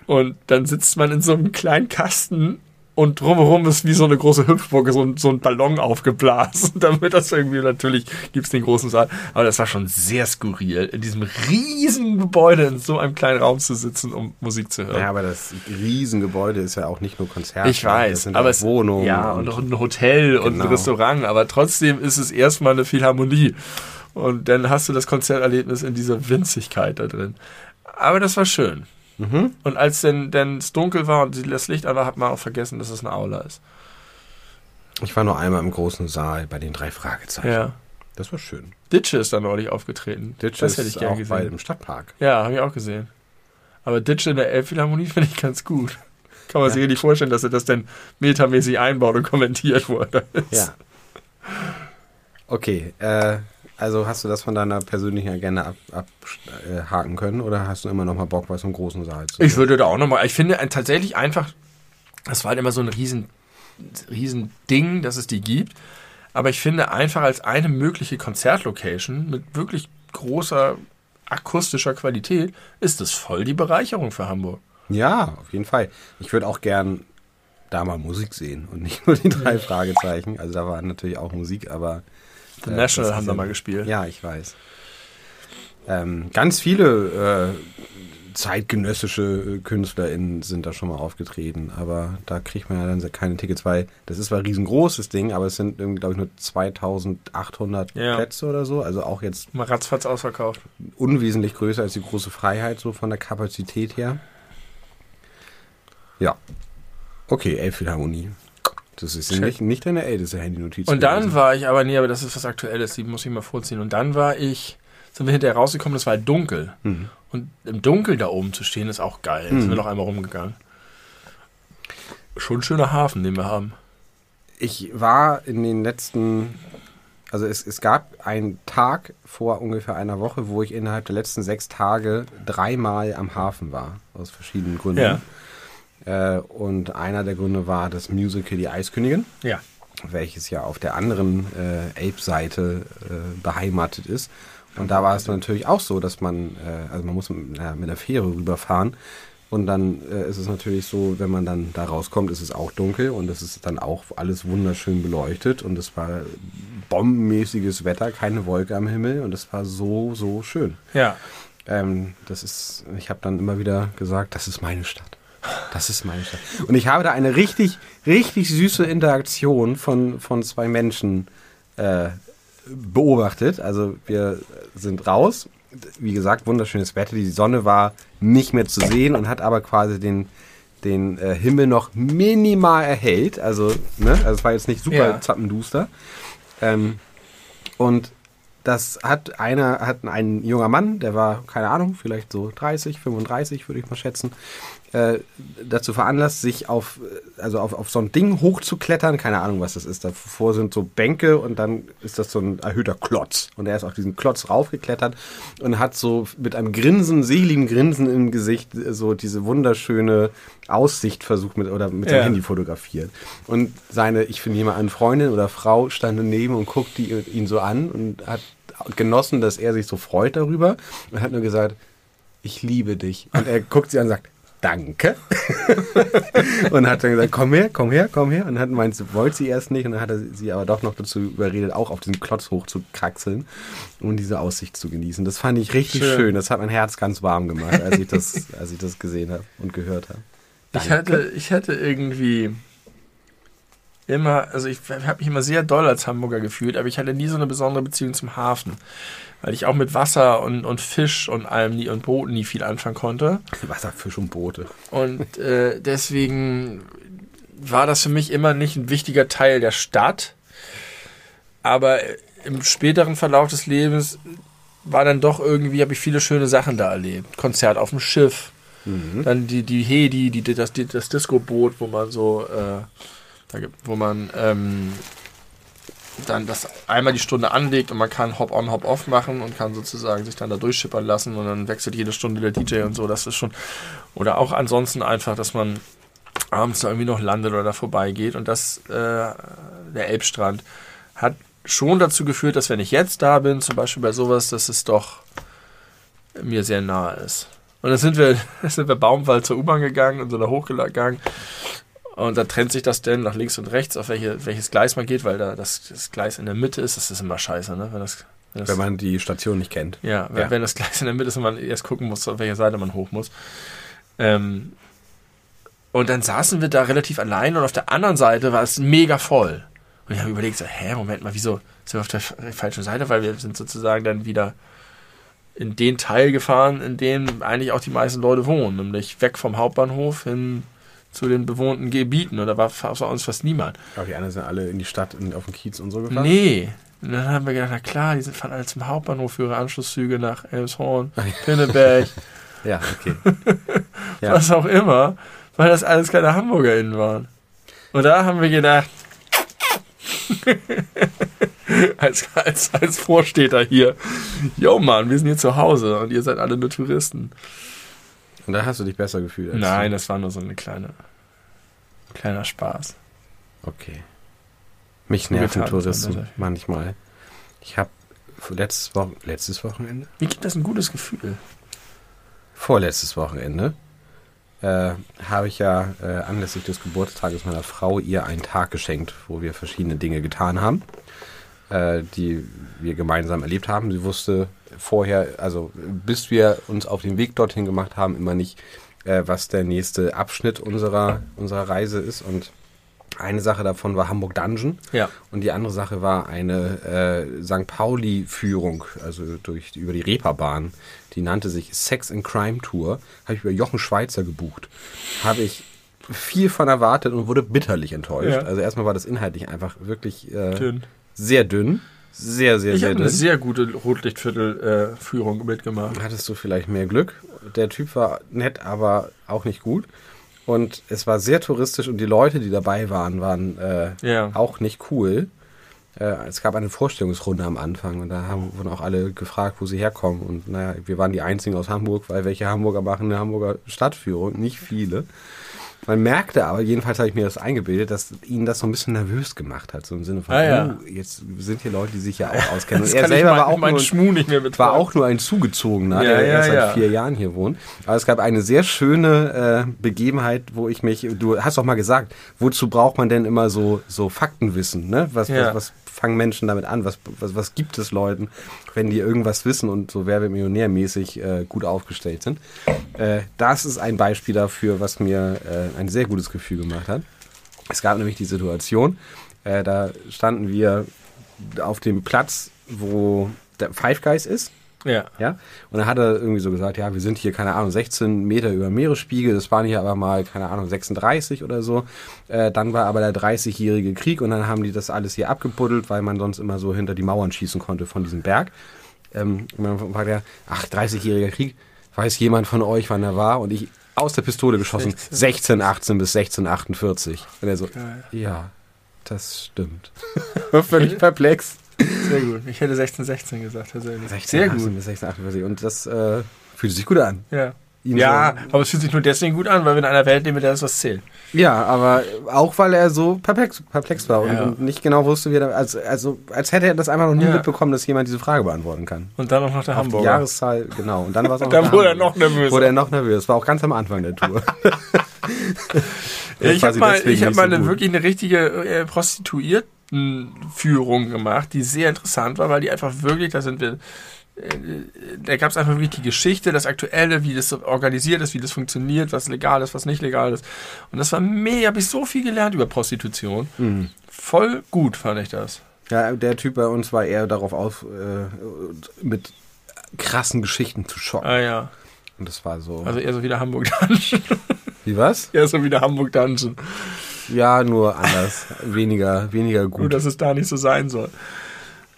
Und dann sitzt man in so einem kleinen Kasten und drumherum ist wie so eine große Hüpfburg, so ein, so ein Ballon aufgeblasen. Damit das irgendwie, natürlich gibt es den großen Saal. Aber das war schon sehr skurril, in diesem riesigen Gebäude in so einem kleinen Raum zu sitzen, um Musik zu hören. Ja, aber das Riesengebäude ist ja auch nicht nur Konzert. Ich weiß, aber es Wohnungen. Ja, und auch ein Hotel und ein Genau. Restaurant. Aber trotzdem ist es erstmal eine Philharmonie. Und dann hast du das Konzerterlebnis in dieser Winzigkeit da drin. Aber das war schön. Mhm. Und als denn, denn es dunkel war und das Licht an war, hat man auch vergessen, dass es eine Aula ist. Ich war nur einmal im großen Saal bei den drei Fragezeichen. Ja. Das war schön. Ditsche ist da neulich aufgetreten. Ditsche das hätte ich ist gerne auch bei, gesehen. im Stadtpark. Ja, habe ich auch gesehen. Aber Ditsche in der Elbphilharmonie finde ich ganz gut. Kann man sich richtig vorstellen, dass er das dann metamäßig einbaut und kommentiert wurde. Ja. Okay, äh, also hast du das von deiner persönlichen Agenda abhaken ab, äh, können oder hast du immer noch mal Bock, was im großen Saal zu Ich würde da auch nochmal, ich finde tatsächlich einfach, das war halt immer so ein riesen, riesen Ding, dass es die gibt. Aber ich finde einfach als eine mögliche Konzertlocation mit wirklich großer akustischer Qualität ist das voll die Bereicherung für Hamburg. Ja, auf jeden Fall. Ich würde auch gern da mal Musik sehen und nicht nur die drei Fragezeichen. Also da war natürlich auch Musik, aber The Äh, National das haben da mal gespielt. Ja, ich weiß. Ähm, ganz viele äh, zeitgenössische äh, KünstlerInnen sind da schon mal aufgetreten, aber da kriegt man ja dann keine Tickets, weil das ist zwar ein riesengroßes Ding, aber es sind, glaube ich, nur 2800 Ja. Plätze oder so. Also auch jetzt Mal ratzfatz ausverkauft. unwesentlich größer als die große Freiheit, so von der Kapazität her. Ja. Okay, Elbphilharmonie. Das ist nicht, nicht deine älteste Handynotiz. Und dann gewesen. war ich aber, nee, aber das ist was Aktuelles, die muss ich mal vorziehen. Und dann war ich, sind wir hinterher rausgekommen, das war halt dunkel. Mhm. Und im Dunkeln da oben zu stehen, ist auch geil. Mhm. sind wir noch einmal rumgegangen. Schon ein schöner Hafen, den wir haben. Ich war in den letzten, also es, es gab einen Tag vor ungefähr einer Woche, wo ich innerhalb der letzten sechs Tage dreimal am Hafen war, aus verschiedenen Gründen. Ja. Äh, und einer der Gründe war das Musical Die Eiskönigin, Ja. welches ja auf der anderen äh, Ape-Seite äh, beheimatet ist. Und da war es natürlich auch so, dass man, äh, also man muss mit, einer- mit der Fähre rüberfahren. Und dann äh, ist es natürlich so, wenn man dann da rauskommt, ist es auch dunkel und es ist dann auch alles wunderschön beleuchtet und es war bombenmäßiges Wetter, keine Wolke am Himmel und es war so, so schön. Ja. Ähm, das ist, ich habe dann immer wieder gesagt, das ist meine Stadt. Das ist meine Stadt. Und ich habe da eine richtig, richtig süße Interaktion von, von zwei Menschen äh, beobachtet. Also wir sind raus. Wie gesagt, wunderschönes Wetter. Die Sonne war nicht mehr zu sehen und hat aber quasi den, den äh, Himmel noch minimal erhellt. Also, ne? also es war jetzt nicht super Ja. zappenduster. Ähm, und das hat einer, hat ein junger Mann, der war, keine Ahnung, vielleicht so 30, 35, würde ich mal schätzen, äh, dazu veranlasst, sich auf, äh, also auf, auf so ein Ding hochzuklettern. Keine Ahnung, was das ist. Davor sind so Bänke und dann ist das so ein erhöhter Klotz. Und er ist auf diesen Klotz raufgeklettert und hat so mit einem Grinsen, seligen Grinsen im Gesicht äh, so diese wunderschöne Aussicht versucht mit oder mit seinem Ja. Handy fotografiert. Und seine, ich finde jemand an Freundin oder Frau stand daneben und guckte ihn so an und hat genossen, dass er sich so freut darüber und hat nur gesagt, ich liebe dich. Und er guckt sie an und sagt, danke. und hat dann gesagt, komm her, komm her, komm her. Und hat meint, sie wollte sie erst nicht. Und dann hat er sie aber doch noch dazu überredet, auch auf diesen Klotz hochzukraxeln und diese Aussicht zu genießen. Das fand ich richtig schön. Schön. Das hat mein Herz ganz warm gemacht, als ich das, als ich das gesehen habe und gehört habe. Ich hatte, ich hatte irgendwie immer, also ich habe mich immer sehr doll als Hamburger gefühlt, aber ich hatte nie so eine besondere Beziehung zum Hafen. Weil ich auch mit Wasser und, und Fisch und allem nie und Booten nie viel anfangen konnte. Wasser, Fisch und Boote. Und äh, deswegen war das für mich immer nicht ein wichtiger Teil der Stadt. Aber im späteren Verlauf des Lebens war dann doch irgendwie, habe ich viele schöne Sachen da erlebt. Konzert auf dem Schiff. Mhm. Dann die, die Hedi, die, das, die, das Disco-Boot, wo man so, äh, da gibt, wo man ähm, dann das einmal die Stunde anlegt und man kann Hop-on, Hop-off machen und kann sozusagen sich dann da durchschippern lassen und dann wechselt jede Stunde der DJ und so. Das ist schon. Oder auch ansonsten einfach, dass man abends da irgendwie noch landet oder da vorbeigeht und das, äh, der Elbstrand, hat schon dazu geführt, dass wenn ich jetzt da bin, zum Beispiel bei sowas, dass es doch mir sehr nahe ist. Und dann sind wir, sind wir Baumwald zur U-Bahn gegangen und sind da hochgegangen. Und da trennt sich das denn nach links und rechts, auf welche, welches Gleis man geht, weil da das, das Gleis in der Mitte ist. Das ist immer scheiße, ne? Wenn, das, wenn, das, wenn man die Station nicht kennt. Ja, wenn, ja. wenn das Gleis in der Mitte ist und man erst gucken muss, auf welcher Seite man hoch muss. Ähm, und dann saßen wir da relativ allein und auf der anderen Seite war es mega voll. Und ich habe überlegt, so, hä, Moment mal, wieso sind wir auf der falschen Seite? Weil wir sind sozusagen dann wieder in den Teil gefahren, in dem eigentlich auch die meisten Leute wohnen, nämlich weg vom Hauptbahnhof hin zu den bewohnten Gebieten. Und da war außer uns fast niemand. Aber die anderen sind alle in die Stadt, in, auf den Kiez und so gefahren? Nee. Und dann haben wir gedacht, na klar, die sind fahren alle zum Hauptbahnhof für ihre Anschlusszüge nach Elmshorn, Pinneberg. ja, okay. ja. Was auch immer, weil das alles keine HamburgerInnen waren. Und da haben wir gedacht, als, als, als Vorsteter hier. Jo Mann, wir sind hier zu Hause und ihr seid alle nur Touristen. Und da hast du dich besser gefühlt? Nein, das war nur so eine kleine, kleiner Spaß. Okay. Mich nerven Touristen manchmal. Ich habe letztes, Wo letztes Wochenende. Wie gibt das ein gutes Gefühl? Vorletztes Wochenende äh, habe ich ja äh, anlässlich des Geburtstages meiner Frau ihr einen Tag geschenkt, wo wir verschiedene Dinge getan haben, äh, die wir gemeinsam erlebt haben. Sie wusste vorher, also bis wir uns auf den Weg dorthin gemacht haben, immer nicht, äh, was der nächste Abschnitt unserer, unserer Reise ist und eine Sache davon war Hamburg Dungeon. Ja. Und die andere Sache war eine äh, St. Pauli-Führung, also durch, über die Reeperbahn. Die nannte sich Sex and Crime Tour. Habe ich über Jochen Schweizer gebucht. Habe ich viel von erwartet und wurde bitterlich enttäuscht. Ja. Also erstmal war das inhaltlich einfach wirklich äh. Sehr dünn. Sehr, sehr, ich sehr dünn. eine sehr gute Rotlichtviertel-Führung äh, mitgemacht. Hattest du vielleicht mehr Glück? Der Typ war nett, aber auch nicht gut. Und es war sehr touristisch und die Leute, die dabei waren, waren äh, ja. auch nicht cool. Äh, es gab eine Vorstellungsrunde am Anfang und da haben, wurden auch alle gefragt, wo sie herkommen. Und naja, wir waren die Einzigen aus Hamburg, weil welche Hamburger machen eine Hamburger Stadtführung? Nicht viele. Man merkte aber, jedenfalls habe ich mir das eingebildet, dass ihn das so ein bisschen nervös gemacht hat. So im Sinne von, ah, ja. oh, jetzt sind hier Leute, die sich ja auch auskennen. Und er selber mein, war, auch nur, war auch nur ein Zugezogener, ja, der ja, erst seit vier Jahren hier wohnt. Aber es gab eine sehr schöne äh, Begebenheit, wo ich mich, du hast doch mal gesagt, wozu braucht man denn immer so, so Faktenwissen? Ne? Was, was, was fangen Menschen damit an? Was, was, was gibt es Leuten, wenn die irgendwas wissen und so Werbemillionärmäßig äh, gut aufgestellt sind? Äh, das ist ein Beispiel dafür, was mir äh, ein sehr gutes Gefühl gemacht hat. Es gab nämlich die Situation, äh, da standen wir auf dem Platz, wo der Five Guys ist. Ja. ja. Und dann hat er irgendwie so gesagt, ja, wir sind hier, keine Ahnung, 16 Meter über Meeresspiegel, das waren hier aber mal, keine Ahnung, 36 oder so. Äh, dann war aber der 30-jährige Krieg und dann haben die das alles hier abgebuddelt, weil man sonst immer so hinter die Mauern schießen konnte von diesem Berg. Ähm, und dann war der, ach, 30-jähriger Krieg, weiß jemand von euch, wann er war? Und ich aus der Pistole geschossen, 16, 18 bis 1648. Und er so, Geil. ja, das stimmt. Völlig perplex. Sehr gut. Ich hätte 1616 gesagt, persönlich. 16, Sehr gut. 1648. Und das äh, fühlt sich gut an. Ja. Ihn ja, so aber es fühlt sich nur deswegen gut an, weil wir in einer Welt leben, mit der das was zählt. Ja, aber auch weil er so perplex, perplex war und, ja. und, nicht genau wusste, wie er, also, also als hätte er das einfach noch nie ja. mitbekommen, dass jemand diese Frage beantworten kann. Und dann auch noch der Hamburger. Die Jahreszahl, genau. Und dann war es auch Dann wurde er noch nervös. Wurde er noch nervös. War auch ganz am Anfang der Tour. ich habe mal, ich hab mal eine, wirklich eine richtige äh, Prostituierte Führung gemacht, die sehr interessant war, weil die einfach wirklich, da sind wir, äh, da gab es einfach wirklich die Geschichte, das Aktuelle, wie das organisiert ist, wie das funktioniert, was legal ist, was nicht legal ist. Und das war mega, habe ich so viel gelernt über Prostitution. Mhm. Voll gut fand ich das. Ja, der Typ bei uns war eher darauf aus, äh, mit krassen Geschichten zu schocken. Ah ja. Und das war so. Also eher so wie der Hamburg Dungeon. Wie was? Eher so wie der Hamburg Dungeon. Ja, nur anders. weniger, weniger Nur, gut. dass es da nicht so sein soll.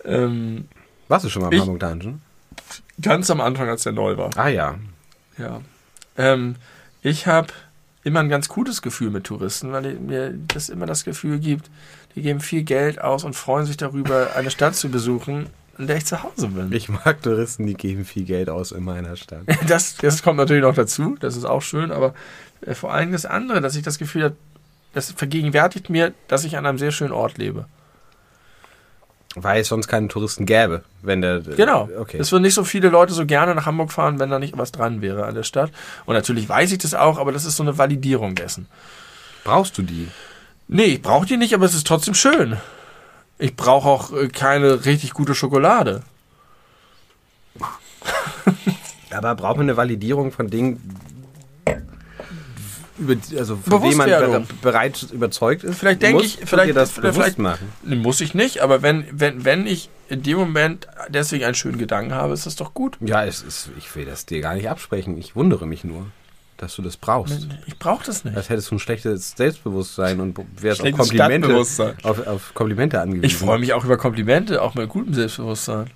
Ähm, Warst du schon mal im Ich- Hamburg Dungeon? ganz am Anfang, als der neu war. Ah ja. Ja. Ähm, ich habe immer ein ganz gutes Gefühl mit Touristen, weil mir das immer das Gefühl gibt, die geben viel Geld aus und freuen sich darüber, eine Stadt zu besuchen, in der ich zu Hause bin. Ich mag Touristen, die geben viel Geld aus in meiner Stadt. Das, das kommt natürlich noch dazu, das ist auch schön, aber äh, vor allem das andere, dass ich das Gefühl habe, das vergegenwärtigt mir, dass ich an einem sehr schönen Ort lebe. Weil es sonst keine Touristen gäbe, wenn der. Genau. Okay. Es würden nicht so viele Leute so gerne nach Hamburg fahren, wenn da nicht was dran wäre an der Stadt. Und natürlich weiß ich das auch, aber das ist so eine Validierung dessen. Brauchst du die? Nee, ich brauche die nicht, aber es ist trotzdem schön. Ich brauche auch äh, keine richtig gute Schokolade. Aber braucht man eine Validierung von Dingen, über, also von denen man bere- bereits überzeugt ist? Vielleicht denke ich- vielleicht- das vielleicht- machen. Muss ich nicht, aber wenn, wenn, wenn ich in dem Moment deswegen einen schönen Gedanken habe, ist das doch gut. Ja, es ist, ich will das dir gar nicht absprechen. Ich wundere mich nur, dass du das brauchst. Ich brauche das nicht. Als hättest du ein schlechtes Selbstbewusstsein und wärst auf Komplimente, auf, auf Komplimente angewiesen. Ich freue mich auch über Komplimente, auch mit gutem Selbstbewusstsein.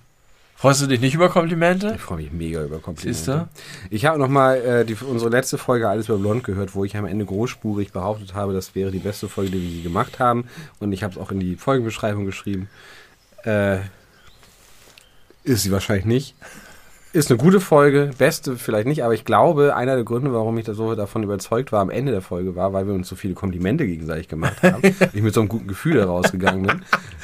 Freust du dich nicht über Komplimente? Ich freue mich mega über Komplimente. Siehst du? Ich habe nochmal äh, die- unsere letzte Folge Alles über Blond gehört, wo ich am Ende großspurig behauptet habe, das wäre die beste Folge, die wir je gemacht haben. Und ich habe es auch in die Folgenbeschreibung geschrieben. Äh, ist sie wahrscheinlich nicht. Ist eine gute Folge, beste vielleicht nicht, aber ich glaube, einer der Gründe, warum ich da so davon überzeugt war am Ende der Folge war, weil wir uns so viele Komplimente gegenseitig gemacht haben. ich mit so einem guten Gefühl da rausgegangen bin.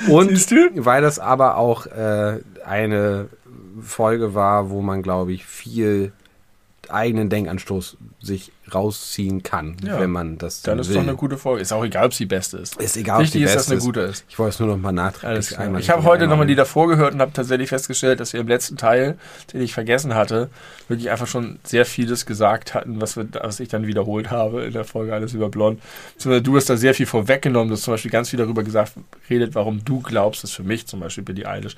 Und weil das aber auch äh, eine Folge war, wo man, glaube ich, viel eigenen Denkanstoß sich rausziehen kann, Ja. wenn man das Dann dann ist will. doch eine gute Folge. Ist auch egal, ob sie die beste ist. ist egal, ob Wichtig die ist, dass beste eine gute ist. Ich wollte es nur noch mal nachträglich einmal. Ich habe heute nochmal die davor gehört und habe tatsächlich festgestellt, dass wir im letzten Teil, den ich vergessen hatte, wirklich einfach schon sehr vieles gesagt hatten, was, wir, was ich dann wiederholt habe in der Folge Alles über Blond. Du hast da sehr viel vorweggenommen. Du hast zum Beispiel ganz viel darüber gesagt, redet, warum du glaubst, dass für mich zum Beispiel Billie Eilish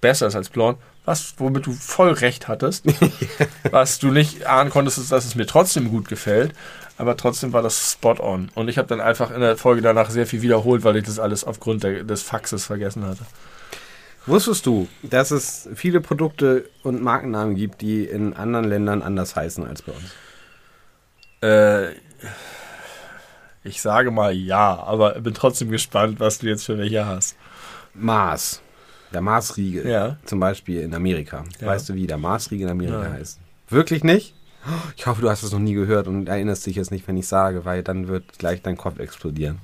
besser ist als Blond. Was, womit du voll recht hattest. was du nicht ahnen konntest, ist, dass es mir trotzdem gut gefällt. Aber trotzdem war das spot on. Und ich habe dann einfach in der Folge danach sehr viel wiederholt, weil ich das alles aufgrund der, des Faxes vergessen hatte. Wusstest du, dass es viele Produkte und Markennamen gibt, die in anderen Ländern anders heißen als bei uns? Äh, ich sage mal ja, aber bin trotzdem gespannt, was du jetzt für welche hast. Mars. Der Marsriegel. Ja. Zum Beispiel in Amerika. Ja. Weißt du, wie der Marsriegel in Amerika Nein. heißt? Wirklich nicht? Ich hoffe, du hast es noch nie gehört und erinnerst dich jetzt nicht, wenn ich sage, weil dann wird gleich dein Kopf explodieren.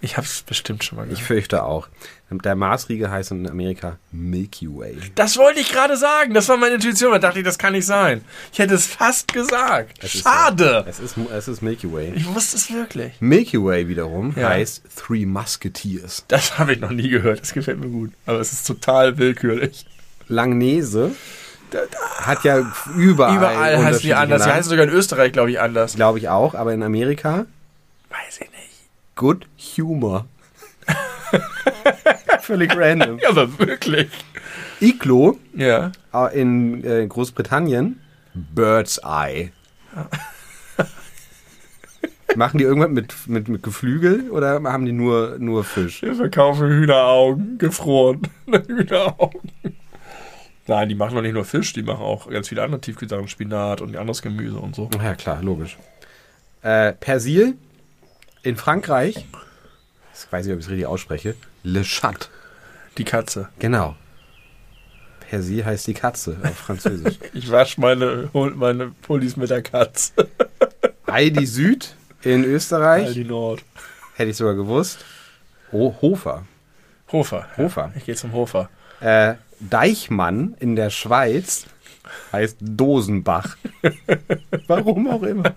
Ich habe es bestimmt schon mal Ich gehört. fürchte auch. Der Marsriegel heißt in Amerika Milky Way. Das wollte ich gerade sagen. Das war meine Intuition. Da dachte ich, das kann nicht sein. Ich hätte es fast gesagt. Es ist Schade. Es ist, es ist Milky Way. Ich wusste es wirklich. Milky Way wiederum Ja. heißt Three Musketeers. Das habe ich noch nie gehört. Das gefällt mir gut. Aber es ist total willkürlich. Langnese hat ja überall, Überall heißt die unterschiedliche anders. Die Namen. heißen sogar in Österreich, glaube ich, anders. Glaube ich auch, aber in Amerika Weiß ich nicht. Good Humor. Völlig random. Ja, aber wirklich. Iglo Ja. äh, in äh, Großbritannien Bird's Eye. Machen die irgendwas mit, mit, mit Geflügel oder haben die nur, nur Fisch? Wir verkaufen Hühneraugen, gefroren. Hühneraugen. Nein, die machen doch nicht nur Fisch, die machen auch ganz viele andere Tiefkühlsachen, Spinat und anderes Gemüse und so. Ja, klar, logisch. Äh, Persil in Frankreich, ich weiß nicht, ob ich es richtig ausspreche, Le Chat. Die Katze. Genau. Persil heißt die Katze auf Französisch. Ich wasche meine, meine Pullis mit der Katze. Heidi Süd in Österreich, Aldi Nord. hätte ich sogar gewusst. Oh, Hofer. Hofer. Hofer. Ich gehe zum Hofer. Äh, Deichmann in der Schweiz heißt Dosenbach. Warum auch immer.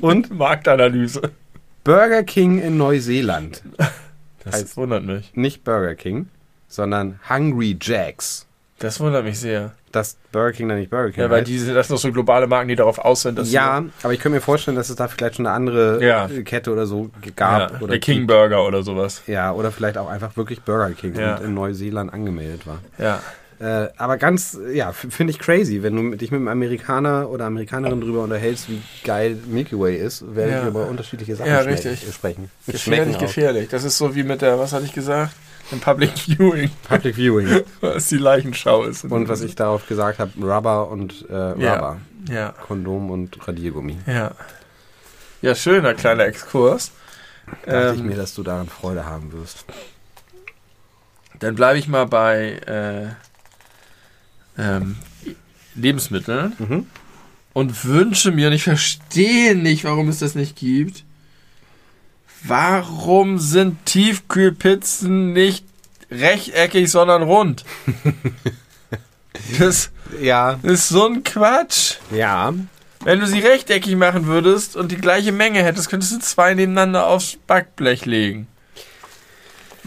Und Marktanalyse. Burger King in Neuseeland. Das Heißt- wundert mich. Nicht Burger King, sondern Hungry Jacks. Das wundert mich sehr. Dass Burger King dann nicht Burger King Ja, weil heißt. diese, das sind doch so globale Marken, die darauf aus sind, dass Ja, aber ich könnte mir vorstellen, dass es da vielleicht schon eine andere Ja. Kette oder so ja, gab. oder der King Burger oder sowas. Ja, oder vielleicht auch einfach wirklich Burger King Ja. und in Neuseeland angemeldet war. Ja. Äh, aber ganz, ja, finde ich crazy, wenn du dich mit einem Amerikaner oder Amerikanerin drüber unterhältst, wie geil Milky Way ist, werden Ja. wir über unterschiedliche Sachen Ja, richtig. sprechen. Gefährlich, gefährlich. Das ist so wie mit der, was hatte ich gesagt? Im Public Viewing, Public Viewing. was die Leichenschau ist. Und was ich darauf gesagt habe, Rubber und äh, Rubber. Ja. Ja, Kondom und Radiergummi. ja. Ja, schöner kleiner Exkurs. Dachte ich Ähm, mir, dass du daran Freude haben wirst. Dann bleibe ich mal bei äh, ähm, Lebensmitteln Mhm. und wünsche mir, und ich verstehe nicht, warum es das nicht gibt, warum sind Tiefkühlpizzen nicht rechteckig, sondern rund? Das Ja, ist so ein Quatsch. ja. Wenn du sie rechteckig machen würdest und die gleiche Menge hättest, könntest du zwei nebeneinander aufs Backblech legen.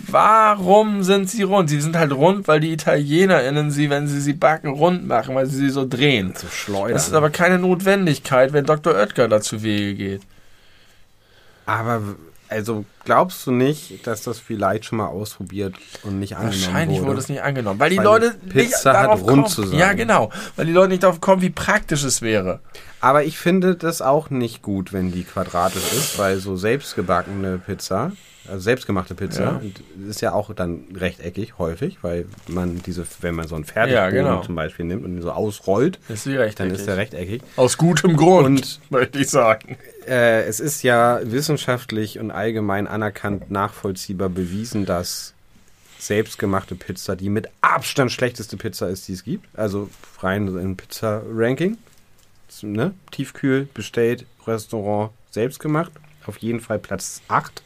Warum sind sie rund? Sie sind halt rund, weil die ItalienerInnen sie, wenn sie sie backen, rund machen, weil sie sie so drehen. So schleudern. Das ist aber keine Notwendigkeit, wenn Dr. Oetker dazu Wege geht. Aber also glaubst du nicht, dass das vielleicht schon mal ausprobiert und nicht angenommen Wahrscheinlich wurde? wurde es nicht angenommen, weil die Weil Leute Pizza nicht hat darauf rund kommen. zu sein. Ja, genau, weil die Leute nicht darauf kommen, wie praktisch es wäre. Aber ich finde das auch nicht gut, wenn die quadratisch ist, weil so selbstgebackene Pizza, also selbstgemachte Pizza, Ja. ist ja auch dann rechteckig häufig, weil man diese, wenn man so einen Fertigboden Ja, genau. zum Beispiel nimmt und ihn so ausrollt, Ist dann ist der rechteckig. Aus gutem Grund, Und- möchte ich sagen. Äh, es ist ja wissenschaftlich und allgemein anerkannt nachvollziehbar bewiesen, dass selbstgemachte Pizza die mit Abstand schlechteste Pizza ist, die es gibt. Also rein im Pizza-Ranking. Ne? Tiefkühl, bestellt, Restaurant, selbst gemacht. Auf jeden Fall Platz 8,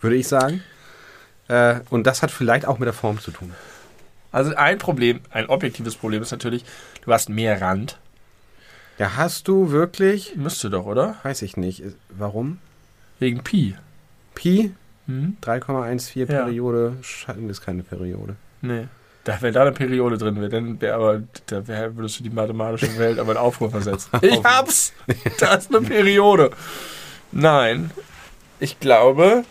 würde ich sagen. Äh, und das hat vielleicht auch mit der Form zu tun. Also ein Problem, ein objektives Problem ist natürlich, du hast mehr Rand. Ja, hast du wirklich, Müsste doch, oder? weiß ich nicht, warum? Wegen Pi. Pi, Hm? 3,14 Ja. Periode, Schatten ist keine Periode. Nee. Da, wenn da eine Periode drin wäre, dann wäre aber, da wär, würdest du die mathematische Welt aber in Aufruhr versetzen. Ich hab's! Da ist eine Periode. Nein. Ich glaube,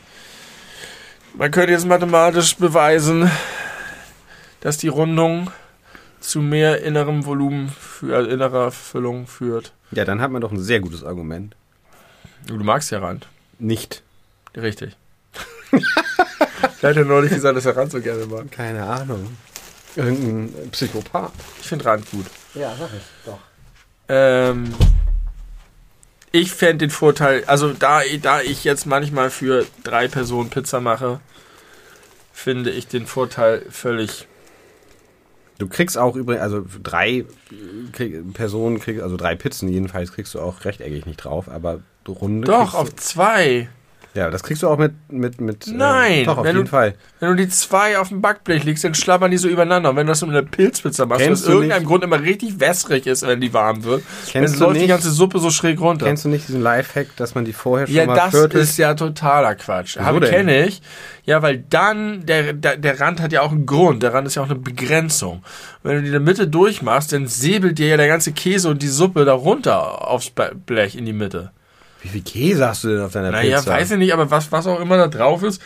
man könnte jetzt mathematisch beweisen, dass die Rundung zu mehr innerem Volumen, für, also innerer Füllung führt. Ja, dann hat man doch ein sehr gutes Argument. Du magst ja Rand. Nicht. Richtig. ich hatte neulich gesagt, dass er Rand so gerne mag. Keine Ahnung. Irgendein Psychopath. Ich finde Rand gut. Ja, sag ich doch. Ähm, ich fände den Vorteil, also da, da ich jetzt manchmal für drei Personen Pizza mache, finde ich den Vorteil völlig. Du kriegst auch übrigens, also drei äh, krieg, Personen, krieg, also drei Pizzen jedenfalls kriegst du auch rechteckig nicht drauf, aber runde Doch, auf zwei. Ja, das kriegst du auch mit, mit, mit Nein, äh, doch, auf wenn jeden du- Fall. Wenn du die zwei auf dem Backblech legst, dann schlabbern die so übereinander. Und wenn du das mit einer Pilzpizza machst, was aus irgendeinem nicht- Grund immer richtig wässrig ist, wenn die warm wird, Kennst dann läuft die nicht- ganze Suppe so schräg runter. Kennst du nicht diesen Lifehack, dass man die vorher schon Ja, mal das viertelt? ist ja totaler Quatsch. Wieso Habe kenne ich. Ja, weil dann der, der der Rand hat ja auch einen Grund. Der Rand ist ja auch eine Begrenzung. Wenn du die in der Mitte durchmachst, dann säbelt dir ja der ganze Käse und die Suppe da runter aufs Blech in die Mitte. Wie viel Käse hast du denn auf deiner Naja, Pizza? weiß ich nicht, aber was was auch immer da drauf ist,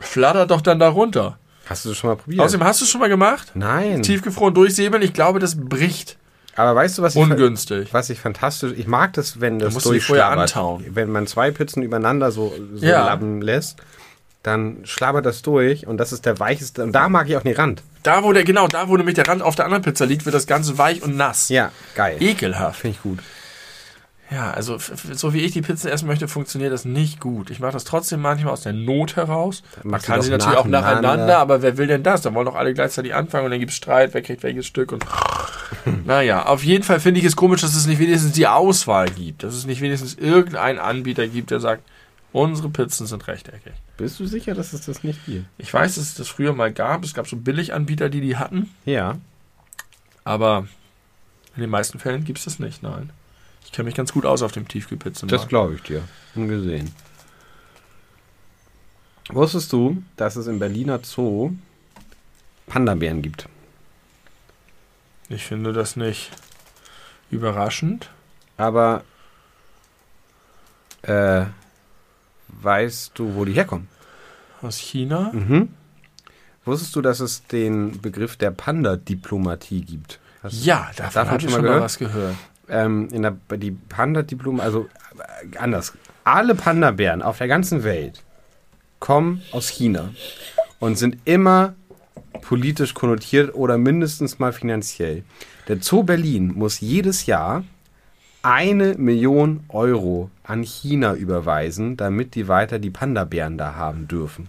flattert doch dann da runter. Hast du das schon mal probiert? Außerdem hast du es schon mal gemacht? Nein. Tiefgefroren durchsäbeln, ich glaube, das bricht. Aber weißt du, was ich, Ungünstig. was ich fantastisch, ich mag das, wenn das durchschlabbert. antauen. Wenn man zwei Pizzen übereinander so, so Ja. lappen lässt, dann schlabbert das durch und das ist der weicheste. Und da mag ich auch den Rand. Da, wo der, genau, da, wo nämlich der Rand auf der anderen Pizza liegt, wird das Ganze weich und nass. Ja, geil. Ekelhaft. Finde ich gut. Ja, also so wie ich die Pizzen essen möchte, funktioniert das nicht gut. Ich mache das trotzdem manchmal aus der Not heraus. Man kann sie natürlich auch nacheinander. nacheinander, aber wer will denn das? Da wollen doch alle gleichzeitig anfangen und dann gibt es Streit, wer kriegt welches Stück und naja, auf jeden Fall finde ich es komisch, dass es nicht wenigstens die Auswahl gibt. Dass es nicht wenigstens irgendeinen Anbieter gibt, der sagt, unsere Pizzen sind rechteckig. Bist du sicher, dass es das nicht gibt? Ich weiß, dass es das früher mal gab. Es gab so Billiganbieter, die die hatten, Ja. aber in den meisten Fällen gibt es das nicht, nein. Ich kenne mich ganz gut aus auf dem Tiefkühlpizzen. Das glaube ich dir. Ungesehen. Wusstest du, dass es im Berliner Zoo Panda-Bären gibt? Ich finde das nicht überraschend. Aber äh, weißt du, wo die herkommen? Aus China? Mhm. Wusstest du, dass es den Begriff der Panda-Diplomatie gibt? Hast Ja, davon habe ich schon schon mal mal gehört? was gehört. Ähm, in der, die Panda-Diplom, also äh, anders. Alle Panda-Bären auf der ganzen Welt kommen aus China und sind immer politisch konnotiert oder mindestens mal finanziell. Der Zoo Berlin muss jedes Jahr eine Million Euro an China überweisen, damit die weiter die Panda-Bären da haben dürfen.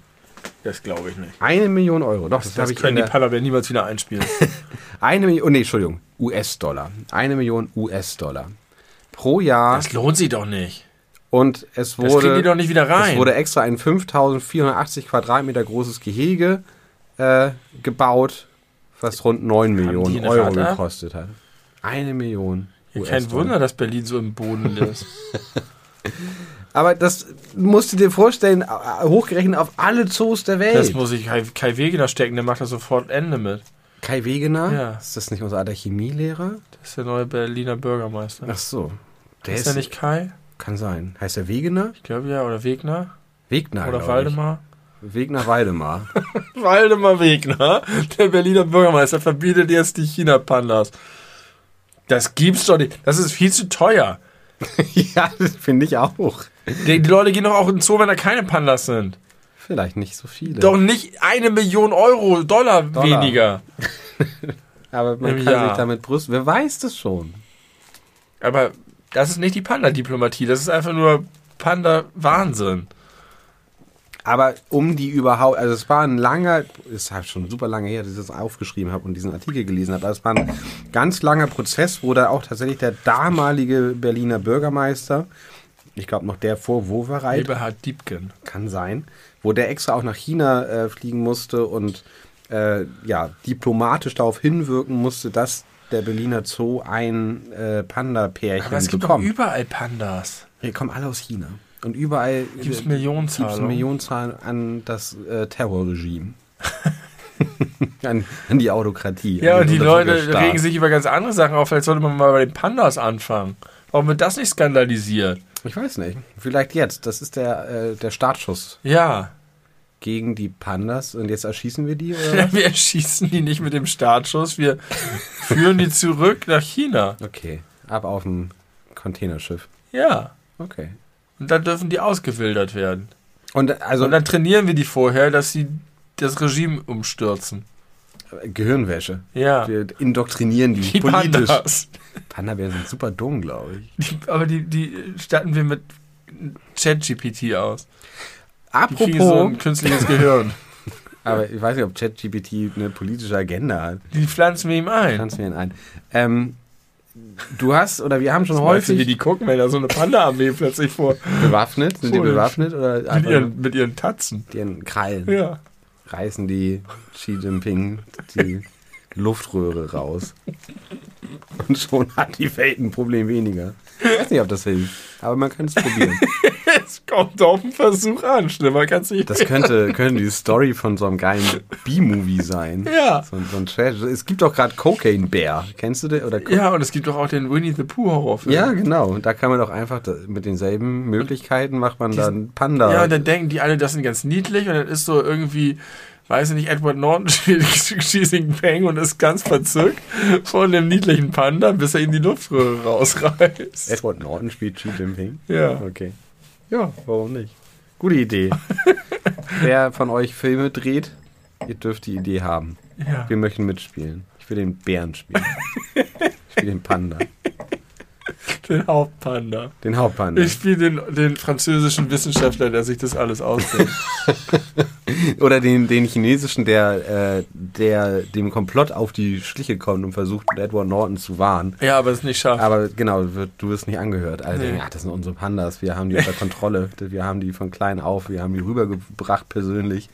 Das glaube ich nicht. Eine Million Euro. Doch, das, Das in können die der, Panda niemals wieder einspielen. Eine Million, oh nee, Entschuldigung, US-Dollar. Eine Million US-Dollar. Pro Jahr. Das lohnt sich doch nicht. Und es Das kriegen wurde, die doch nicht wieder rein. es wurde extra ein 5480 Quadratmeter großes Gehege äh, gebaut, was rund 9 Millionen Euro ab? gekostet hat. Eine Million. Ja, kein. Wunder, dass Berlin so im Boden ist. Aber das musst du dir vorstellen, äh, hochgerechnet auf alle Zoos der Welt. Das muss ich Kai, Kai Wegener stecken, der macht da sofort Ende mit. Kai Wegener? Ja. Ist das nicht unser alter Chemielehrer? Das ist der neue Berliner Bürgermeister. Ach so. Der ist er nicht Kai? Kann sein. Heißt er Wegener? Ich glaube ja, oder Wegner? Wegner. oder Waldemar? Ich. Wegner Waldemar. Waldemar Wegner, der Berliner Bürgermeister, verbietet jetzt die China-Pandas. Das gibt's doch nicht. Das ist viel zu teuer. ja, das finde ich auch. Die, die Leute gehen doch auch in den Zoo, wenn da keine Pandas sind. Vielleicht nicht so viele. Doch nicht eine Million Euro, Dollar, Dollar. weniger. Aber man Im kann Jahr. sich damit brüsten. Wer weiß das schon? Aber das ist nicht die Panda-Diplomatie, das ist einfach nur Panda-Wahnsinn. Aber um die überhaupt, also es war ein langer, ist halt schon super lange her, dass ich das aufgeschrieben habe und diesen Artikel gelesen habe, aber es war ein ganz langer Prozess, wo da auch tatsächlich der damalige Berliner Bürgermeister, ich glaube noch der vor Wowereit, Eberhard Diebken. kann sein, wo der extra auch nach China äh, fliegen musste und äh, ja, diplomatisch darauf hinwirken musste, dass der Berliner Zoo ein äh, Panda-Pärchen Aber es gibt doch bekommt. überall Pandas. Die kommen alle aus China. Und überall Gibt es äh, Millionenzahlung? gibt's Millionenzahlen an das äh, Terrorregime. an, an die Autokratie. Ja, und die Leute Unterdrückerstaat. regen sich über ganz andere Sachen auf. Vielleicht sollte man mal bei den Pandas anfangen. Warum wird das nicht skandalisiert? Ich weiß nicht. Vielleicht jetzt. Das ist der, äh, der Startschuss Ja. gegen die Pandas. Und jetzt erschießen wir die? Oder? Wir erschießen die nicht mit dem Startschuss, wir führen die zurück nach China. okay. Ab auf dem Containerschiff. Ja. Okay. Und dann dürfen die ausgewildert werden. Und also Und dann trainieren wir die vorher, dass sie das Regime umstürzen. Gehirnwäsche. Ja. Wir indoktrinieren die, Die politisch. Pandas. Panda-Bären sind super dumm, glaube ich. Die, aber die, die statten wir mit ChatGPT aus. Die kriegen so Apropos, ein künstliches Gehirn. aber ich weiß nicht, ob ChatGPT eine politische Agenda hat. Die pflanzen wir ihm ein. Kannst mir ihn ein. Ähm, du hast, oder wir haben schon Weißt du, wie häufig die gucken, wenn da so eine Panda-Armee plötzlich vor bewaffnet. Sind die bewaffnet oder mit ihren, mit ihren Tatzen. mit ihren Krallen? Ja. Reißen die Xi Jinping die Luftröhre raus. Und schon hat die Welt ein Problem weniger. Ich weiß nicht, ob das hilft, aber man kann es probieren. Es kommt auf den Versuch an. Schlimmer kannst du nicht. Das könnte, könnte die Story von so einem geilen B-Movie sein. Ja. So, ein- so ein Trash. Es gibt doch gerade Cocaine Bear. Kennst du den? Oder Co- Ja, und es gibt doch auch den Winnie the Pooh Horrorfilm. Ja, genau. Und da kann man doch einfach mit denselben Möglichkeiten macht man dann Panda. Ja, und dann denken die alle, das sind ganz niedlich und dann ist so irgendwie, weiß ich nicht, Edward Norton spielt Xi Jinping und ist ganz verzückt von dem niedlichen Panda, bis er ihm die Luftröhre rausreißt. Edward Norton spielt Xi Jinping. Ja. Okay. Ja, warum nicht? Gute Idee. Wer von euch Filme dreht, ihr dürft die Idee haben. Ja. Wir möchten mitspielen. Ich will den Bären spielen. Ich spiele den Panda. Den Hauptpanda. Den Hauptpanda. Ich spiele den, den französischen Wissenschaftler, der sich das alles ausdenkt. Oder den, den chinesischen, der, äh, der dem Komplott auf die Schliche kommt und versucht, Edward Norton zu warnen. ja, aber es nicht schafft. Aber genau, wird, du wirst nicht angehört. Also, Nee. ja, das sind unsere Pandas. Wir haben die unter Kontrolle. Wir haben die von klein auf, wir haben die rübergebracht persönlich.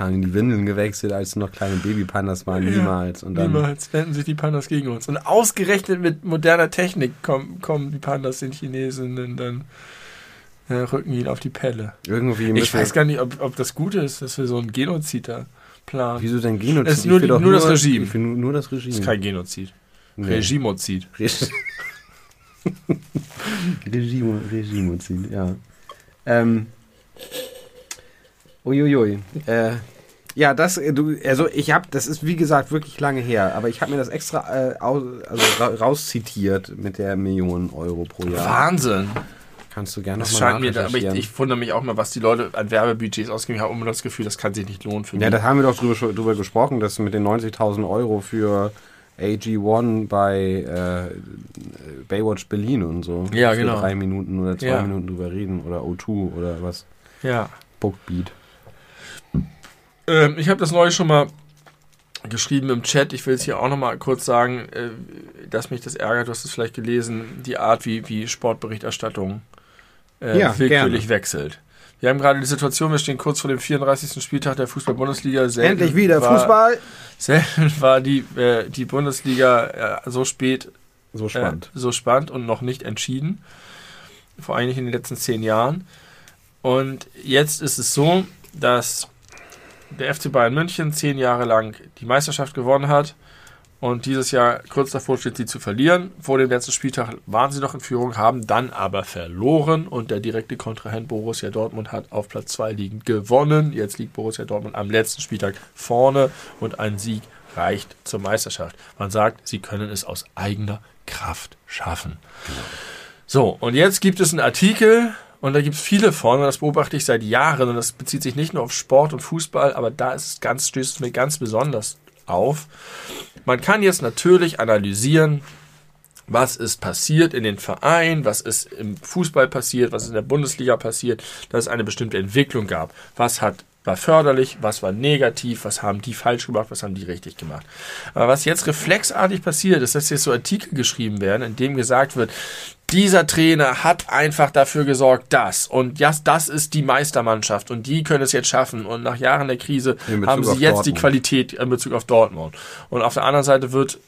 Haben die Windeln gewechselt, als noch kleine Babypandas waren. Ja, niemals. Und dann, Niemals wenden sich die Pandas gegen uns. Und ausgerechnet mit moderner Technik kommen, kommen die Pandas den Chinesinnen dann äh, rücken ihn auf die Pelle. irgendwie Ich müssen weiß gar nicht, ob, ob das gut ist, dass wir so einen Genozid da planen. Wieso denn Genozid? Es ist nur die- doch nur das Regime. Ich will nur, nur das Regime. Das ist kein Genozid. Nee. Regimozid. Reg- Regime, Regimozid, ja. Ähm. Uiuiui. Äh, Ja, das, äh, du, also ich habe, das ist wie gesagt wirklich lange her, aber ich habe mir das extra äh, aus, also ra rauszitiert mit der Millionen Euro pro Jahr. Wahnsinn. Kannst du gerne Das nochmal scheint mir, aber ich, ich wundere mich auch mal, was die Leute an Werbebudgets ausgeben. Ich habe immer das Gefühl, das kann sich nicht lohnen für Ja, mich. da haben wir doch drüber, drüber gesprochen, dass mit den 90.000 Euro für AG1 bei äh, Baywatch Berlin und so. Ja, genau. drei Minuten oder zwei Ja. Minuten drüber reden oder O2 oder was. Ja. Bookbeat. Ähm, ich habe das neulich schon mal geschrieben im Chat. Ich will es hier auch noch mal kurz sagen, äh, dass mich das ärgert. Du hast es vielleicht gelesen, die Art, wie, wie Sportberichterstattung äh, Ja, willkürlich gerne. wechselt. Wir haben gerade die Situation, wir stehen kurz vor dem 34. Spieltag der Fußball-Bundesliga. Endlich wieder war, Fußball! Selten war die, äh, die Bundesliga äh, so spät So äh, spannend. so spannend und noch nicht entschieden. Vor allem in den letzten zehn Jahren. Und jetzt ist es so, dass der FC Bayern München zehn Jahre lang die Meisterschaft gewonnen hat und dieses Jahr kurz davor steht, sie zu verlieren. Vor dem letzten Spieltag waren sie noch in Führung, haben dann aber verloren und der direkte Kontrahent Borussia Dortmund hat auf Platz 2 liegend gewonnen. Jetzt liegt Borussia Dortmund am letzten Spieltag vorne und ein Sieg reicht zur Meisterschaft. Man sagt, sie können es aus eigener Kraft schaffen. So, und jetzt gibt es einen Artikel und da gibt es viele von, und das beobachte ich seit Jahren und das bezieht sich nicht nur auf Sport und Fußball, aber da ist es ganz, stößt es mir ganz besonders auf. Man kann jetzt natürlich analysieren, was ist passiert in den Vereinen, was ist im Fußball passiert, was ist in der Bundesliga passiert, dass es eine bestimmte Entwicklung gab. Was hat war förderlich, was war negativ, was haben die falsch gemacht, was haben die richtig gemacht. Aber was jetzt reflexartig passiert, ist, dass jetzt so Artikel geschrieben werden, in dem gesagt wird, dieser Trainer hat einfach dafür gesorgt, dass und ja, das ist die Meistermannschaft und die können es jetzt schaffen und nach Jahren der Krise haben sie jetzt die Dortmund. Qualität in Bezug auf Dortmund. Und auf der anderen Seite wird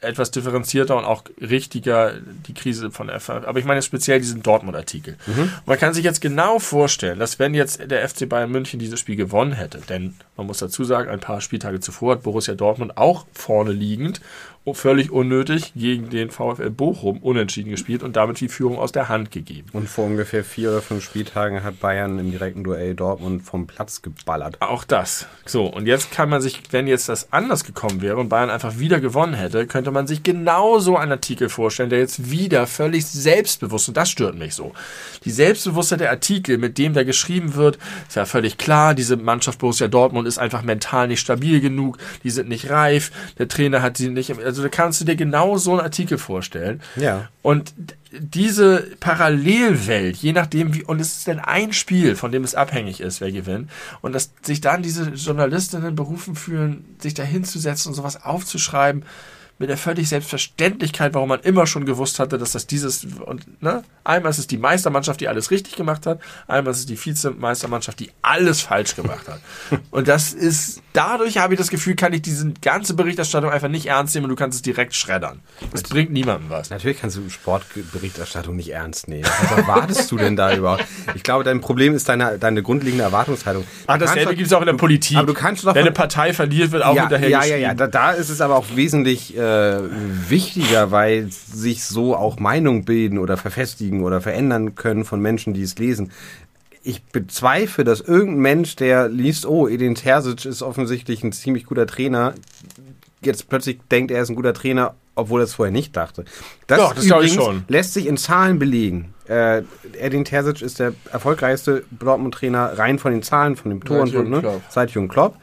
etwas differenzierter und auch richtiger die Krise von der Ver- aber ich meine speziell diesen Dortmund-Artikel. Man kann sich jetzt genau vorstellen, dass wenn jetzt der FC Bayern München dieses Spiel gewonnen hätte, denn man muss dazu sagen, ein paar Spieltage zuvor hat Borussia Dortmund auch vorne liegend völlig unnötig gegen den VfL Bochum unentschieden gespielt und damit die Führung aus der Hand gegeben. Und vor ungefähr vier oder fünf Spieltagen hat Bayern im direkten Duell Dortmund vom Platz geballert. Auch das. So, und jetzt kann man sich, wenn jetzt das anders gekommen wäre und Bayern einfach wieder gewonnen hätte, könnte man sich genau so einen Artikel vorstellen, der jetzt wieder völlig selbstbewusst, und das stört mich so, die Selbstbewusstheit der Artikel, mit dem da geschrieben wird, ist ja völlig klar, diese Mannschaft Borussia Dortmund ist einfach mental nicht stabil genug, die sind nicht reif, der Trainer hat sie nicht, also da kannst du dir genau so einen Artikel vorstellen. Ja. Und diese Parallelwelt, je nachdem wie, und es ist denn ein Spiel, von dem es abhängig ist, wer gewinnt, und dass sich dann diese Journalistinnen berufen fühlen, sich da hinzusetzen und sowas aufzuschreiben, mit der völlig Selbstverständlichkeit, warum man immer schon gewusst hatte, dass das dieses, und, ne? Einmal ist es die Meistermannschaft, die alles richtig gemacht hat, einmal ist es die Vizemeistermannschaft, die alles falsch gemacht hat. und das ist, dadurch habe ich das Gefühl, kann ich diese ganze Berichterstattung einfach nicht ernst nehmen und du kannst es direkt schreddern. Das bringt niemandem was. Natürlich kannst du Sportberichterstattung nicht ernst nehmen. Was erwartest du denn da überhaupt? Ich glaube, dein Problem ist deine, deine grundlegende Erwartungshaltung. Ach, dasselbe gibt es auch in der Politik. aber du kannst doch Wenn eine Partei verliert, wird auch ja, hinterher ja, ja, ja. Da, da ist es aber auch wesentlich äh, wichtiger, weil sich so auch Meinungen bilden oder verfestigen oder verändern können von Menschen, die es lesen. Ich bezweifle, dass irgendein Mensch, der liest, oh, Edin Terzic ist offensichtlich ein ziemlich guter Trainer, jetzt plötzlich denkt, er ist ein guter Trainer, obwohl er es vorher nicht dachte. Das, Doch, das glaube ich übrigens schon. lässt sich in Zahlen belegen. Äh, Edin Terzic ist der erfolgreichste Dortmund-Trainer rein von den Zahlen, von dem Tor und so, Jürgen ne? Klopp. seit Jürgen Klopp.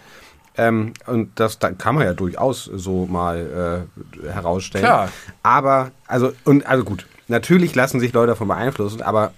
Ähm, und das da kann man ja durchaus so mal äh, herausstellen. Klar. Aber, also, und, also gut, natürlich lassen sich Leute davon beeinflussen, aber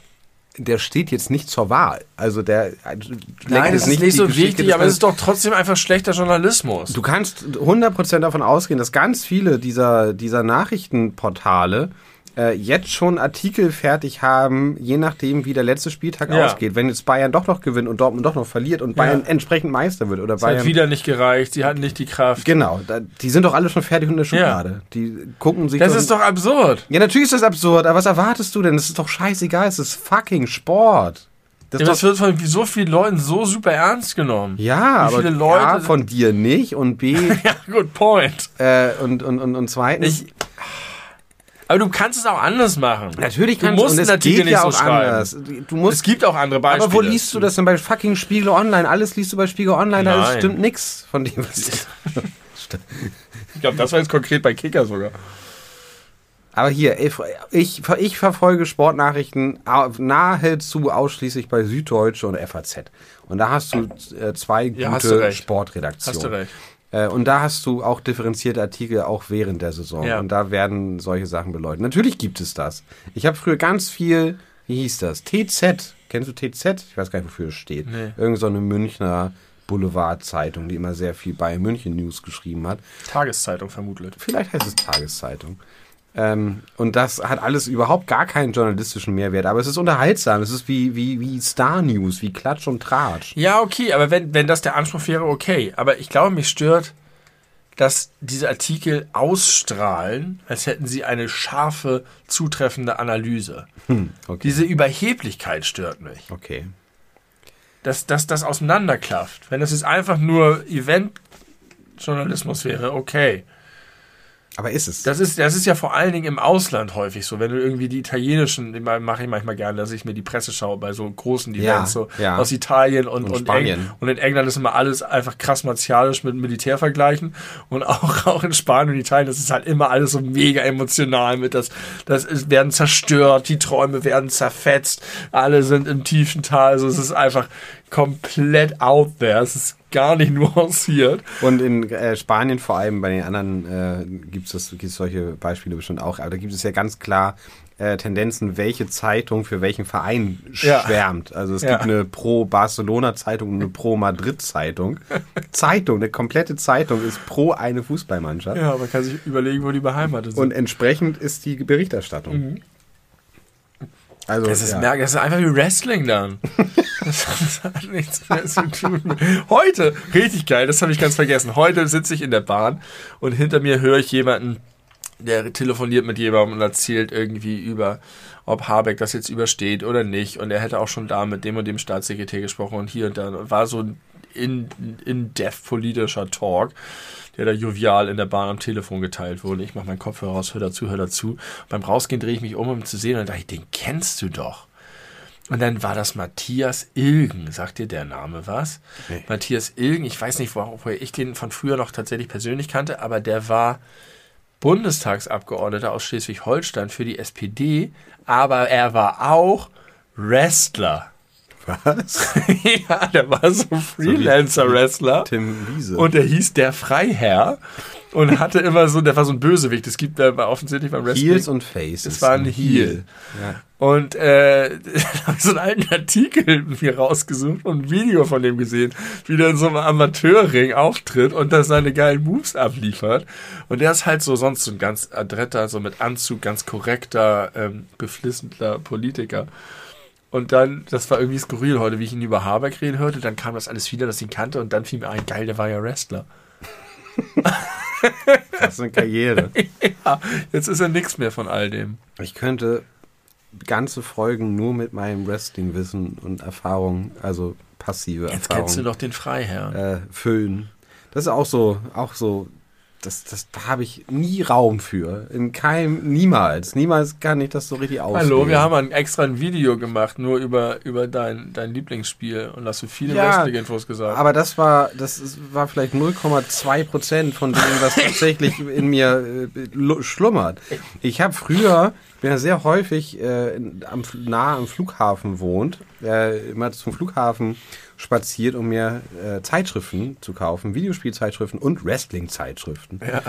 der steht jetzt nicht zur Wahl. Also der lenkt Nein, das ist nicht die so Geschichte wichtig, aber es ist doch trotzdem einfach schlechter Journalismus. Du kannst 100% davon ausgehen, dass ganz viele dieser, dieser Nachrichtenportale äh, jetzt schon Artikel fertig haben, je nachdem, wie der letzte Spieltag Ja. ausgeht. Wenn jetzt Bayern doch noch gewinnt und Dortmund doch noch verliert und Bayern Ja. entsprechend Meister wird oder es hat Bayern. wieder nicht gereicht, sie hatten nicht die Kraft. Genau, da, die sind doch alle schon fertig in der Schublade. Die gucken sich Das doch- ist doch absurd. Ja, natürlich ist das absurd, aber was erwartest du denn? Das ist doch scheißegal, es ist fucking Sport. Das Ja, das wird von so vielen Leuten so super ernst genommen. ja, Wie aber viele Leute A, von dir nicht und B, Ja, good point. äh, und, und, und, und zweitens. Ich, Aber du kannst es auch anders machen. Natürlich du kannst musst und es Artikel geht nicht ja so auch schreiben. anders. Du musst, Es gibt auch andere Beispiele. aber wo liest du das denn bei fucking Spiegel Online? Alles liest du bei Spiegel Online, da stimmt nichts von dem, was Ich glaube, das war jetzt konkret bei Kicker sogar. Aber hier, ich, ich, ich verfolge Sportnachrichten nahezu ausschließlich bei Süddeutsche und FAZ. Und da hast du äh, zwei Ja, hast du gute. Sportredaktionen. Hast du recht. Äh, und da hast du auch differenzierte Artikel auch während der Saison. Ja. Und da werden solche Sachen beleuchtet. Natürlich gibt es das. Ich habe früher ganz viel, wie hieß das? TZ. Kennst du TZ? Ich weiß gar nicht, wofür es steht. Nee. Irgend so eine Münchner Boulevardzeitung, die immer sehr viel bei München News geschrieben hat. Tageszeitung vermutlich. Vielleicht heißt es Tageszeitung. Ähm, und das hat alles überhaupt gar keinen journalistischen Mehrwert, aber es ist unterhaltsam. Es ist wie, wie, wie Star News, wie Klatsch und Tratsch. Ja, okay, aber wenn, wenn das der Anspruch wäre, okay. Aber ich glaube, mich stört, dass diese Artikel ausstrahlen, als hätten sie eine scharfe, zutreffende Analyse. Okay. Diese Überheblichkeit stört mich. okay. Dass, dass das auseinanderklafft. Wenn das jetzt einfach nur Eventjournalismus wäre, okay. Aber ist es? Das ist, das ist ja vor allen Dingen im Ausland häufig so. Wenn du irgendwie die italienischen, die mache ich manchmal gerne, dass ich mir die Presse schaue bei so großen Ja, Events, so ja. aus Italien und, Und und, Spanien. Eng, und in England ist immer alles einfach krass martialisch mit Militär vergleichen. Und auch, auch in Spanien und Italien, das ist halt immer alles so mega emotional mit das, das ist, werden zerstört, die Träume werden zerfetzt, alle sind im tiefen Tal, also es ist einfach komplett out there. Es ist gar nicht nuanciert. Und in äh, Spanien vor allem, bei den anderen äh, gibt es solche Beispiele bestimmt auch, aber da gibt es ja ganz klar äh, Tendenzen, welche Zeitung für welchen Verein Ja. schwärmt. Also es Ja. gibt eine Pro-Barcelona-Zeitung und eine Pro-Madrid-Zeitung. Zeitung, eine komplette Zeitung ist pro eine Fußballmannschaft. Ja, man kann sich überlegen, wo die beheimatet sind. Und entsprechend ist die Berichterstattung. Also. Das ist, ja. merk- das ist einfach wie Wrestling dann. Das, das hat nichts mehr zu tun. Heute, richtig geil, das habe ich ganz vergessen. Heute sitze ich in der Bahn und hinter mir höre ich jemanden, der telefoniert mit jemandem und erzählt irgendwie über, ob Habeck das jetzt übersteht oder nicht. Und er hätte auch schon da mit dem und dem Staatssekretär gesprochen und hier und da. War so ein in, in-depth politischer Talk, der da jovial in der Bahn am Telefon geteilt wurde. Ich mache meinen Kopfhörer raus, hör dazu, hör dazu. Beim Rausgehen drehe ich mich um, um zu sehen und dann dachte ich, den kennst du doch. Und dann war das Matthias Ilgen. Sagt dir der Name was? Nee. Matthias Ilgen, ich weiß nicht, woher ich den von früher noch tatsächlich persönlich kannte, aber der war Bundestagsabgeordneter aus Schleswig-Holstein für die SPD, aber er war auch Wrestler. Was? ja, der war so Freelancer-Wrestler. Tim Wiese. Und der hieß der Freiherr und hatte immer so, der war so ein Bösewicht. Es gibt da war offensichtlich beim Wrestling. Heels und Faces. Es war ein Heel. Ja. Und äh, habe ich so einen alten Artikel mir rausgesucht und ein Video von dem gesehen, wie der in so einem Amateurring auftritt und da seine geilen Moves abliefert. Und der ist halt so sonst so ein ganz adretter, so mit Anzug, ganz korrekter, ähm, beflissener Politiker. Und dann, das war irgendwie skurril heute, wie ich ihn über Habeck reden hörte, dann kam das alles wieder, dass ich ihn kannte und dann fiel mir ein, geil, der war ja Wrestler. Das ist eine Karriere. Ja, jetzt ist er nichts mehr von all dem. Ich könnte ganze Folgen nur mit meinem Wrestling-Wissen und Erfahrung, also passive Jetzt Erfahrung, kennst du doch den Freiherrn. äh, füllen. Das ist auch so, auch so, das, das, da habe ich nie Raum für. In keinem, niemals. Niemals kann ich das so richtig auslegen. Hallo, wir haben ein, extra ein Video gemacht, nur über, über dein, dein Lieblingsspiel und hast du viele Ja, Wrestling-Infos gesagt. Aber das war, das ist, war vielleicht 0,2 Prozent von dem, was tatsächlich in mir äh, lu- schlummert. Ich habe früher, ich bin ja sehr häufig äh, am, nah am Flughafen wohnt, äh, immer zum Flughafen spaziert, um mir äh, Zeitschriften zu kaufen, Videospielzeitschriften und Wrestling-Zeitschriften. ja.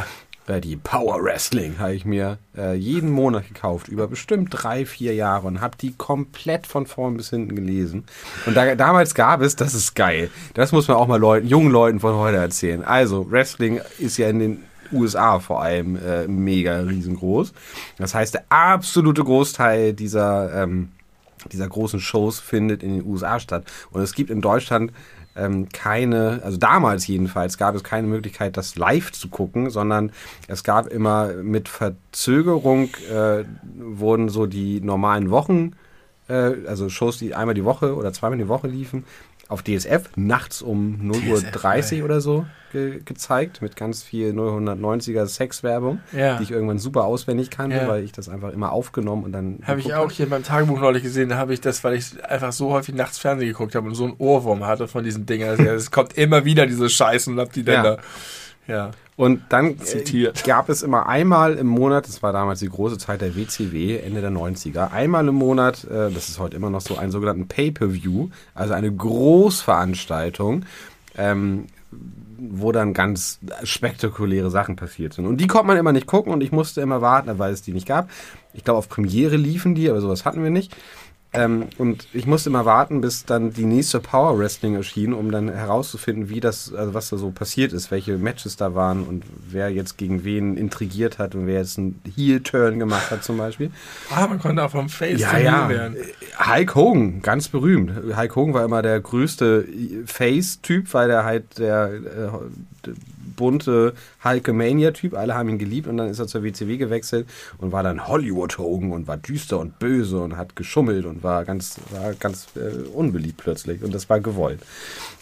Äh, die Power Wrestling habe ich mir äh, jeden Monat gekauft, über bestimmt drei, vier Jahre und habe die komplett von vorn bis hinten gelesen. Und da, damals gab es, das ist geil, das muss man auch mal Leuten, jungen Leuten von heute erzählen. Also, Wrestling ist ja in den USA vor allem äh, mega riesengroß. Das heißt, der absolute Großteil dieser, ähm, dieser großen Shows findet in den USA statt. Und es gibt in Deutschland ähm, keine, also damals jedenfalls gab es keine Möglichkeit, das live zu gucken, sondern es gab immer mit Verzögerung äh, wurden so die normalen Wochen, äh, also Shows, die einmal die Woche oder zweimal die Woche liefen, auf DSF nachts um 0.30 Uhr oder so ge gezeigt mit ganz viel 090er Sexwerbung, Ja. die ich irgendwann super auswendig kannte, Ja. weil ich das einfach immer aufgenommen und dann. Habe ich auch hier in meinem Tagebuch neulich gesehen, da habe ich das, weil ich einfach so häufig nachts Fernsehen geguckt habe und so einen Ohrwurm hatte von diesen Dingern. Also, Es kommt immer wieder diese Scheißen und hab die dann Ja. da. Ja. Und dann äh, Zitiert. gab es immer einmal im Monat, das war damals die große Zeit der WCW, Ende der 90er, einmal im Monat, äh, das ist heute immer noch so, einen sogenannten Pay-Per-View, also eine Großveranstaltung, ähm, wo dann ganz spektakuläre Sachen passiert sind. Und die konnte man immer nicht gucken und ich musste immer warten, weil es die nicht gab. Ich glaube, auf Premiere liefen die, aber sowas hatten wir nicht. Ähm, und ich musste immer warten, bis dann die nächste Power Wrestling erschien, um dann herauszufinden, wie das, also was da so passiert ist, welche Matches da waren und wer jetzt gegen wen intrigiert hat und wer jetzt einen Heel-Turn gemacht hat zum Beispiel. Ah, man konnte auch vom Face Ja, ja. werden. Hulk Hogan, ganz berühmt. Hulk Hogan war immer der größte Face-Typ, weil der halt der äh, bunte Hulkamania-Typ. Alle haben ihn geliebt und dann ist er zur WCW gewechselt und war dann Hollywood Hogan und war düster und böse und hat geschummelt und war ganz, war ganz äh, unbeliebt plötzlich und das war gewollt.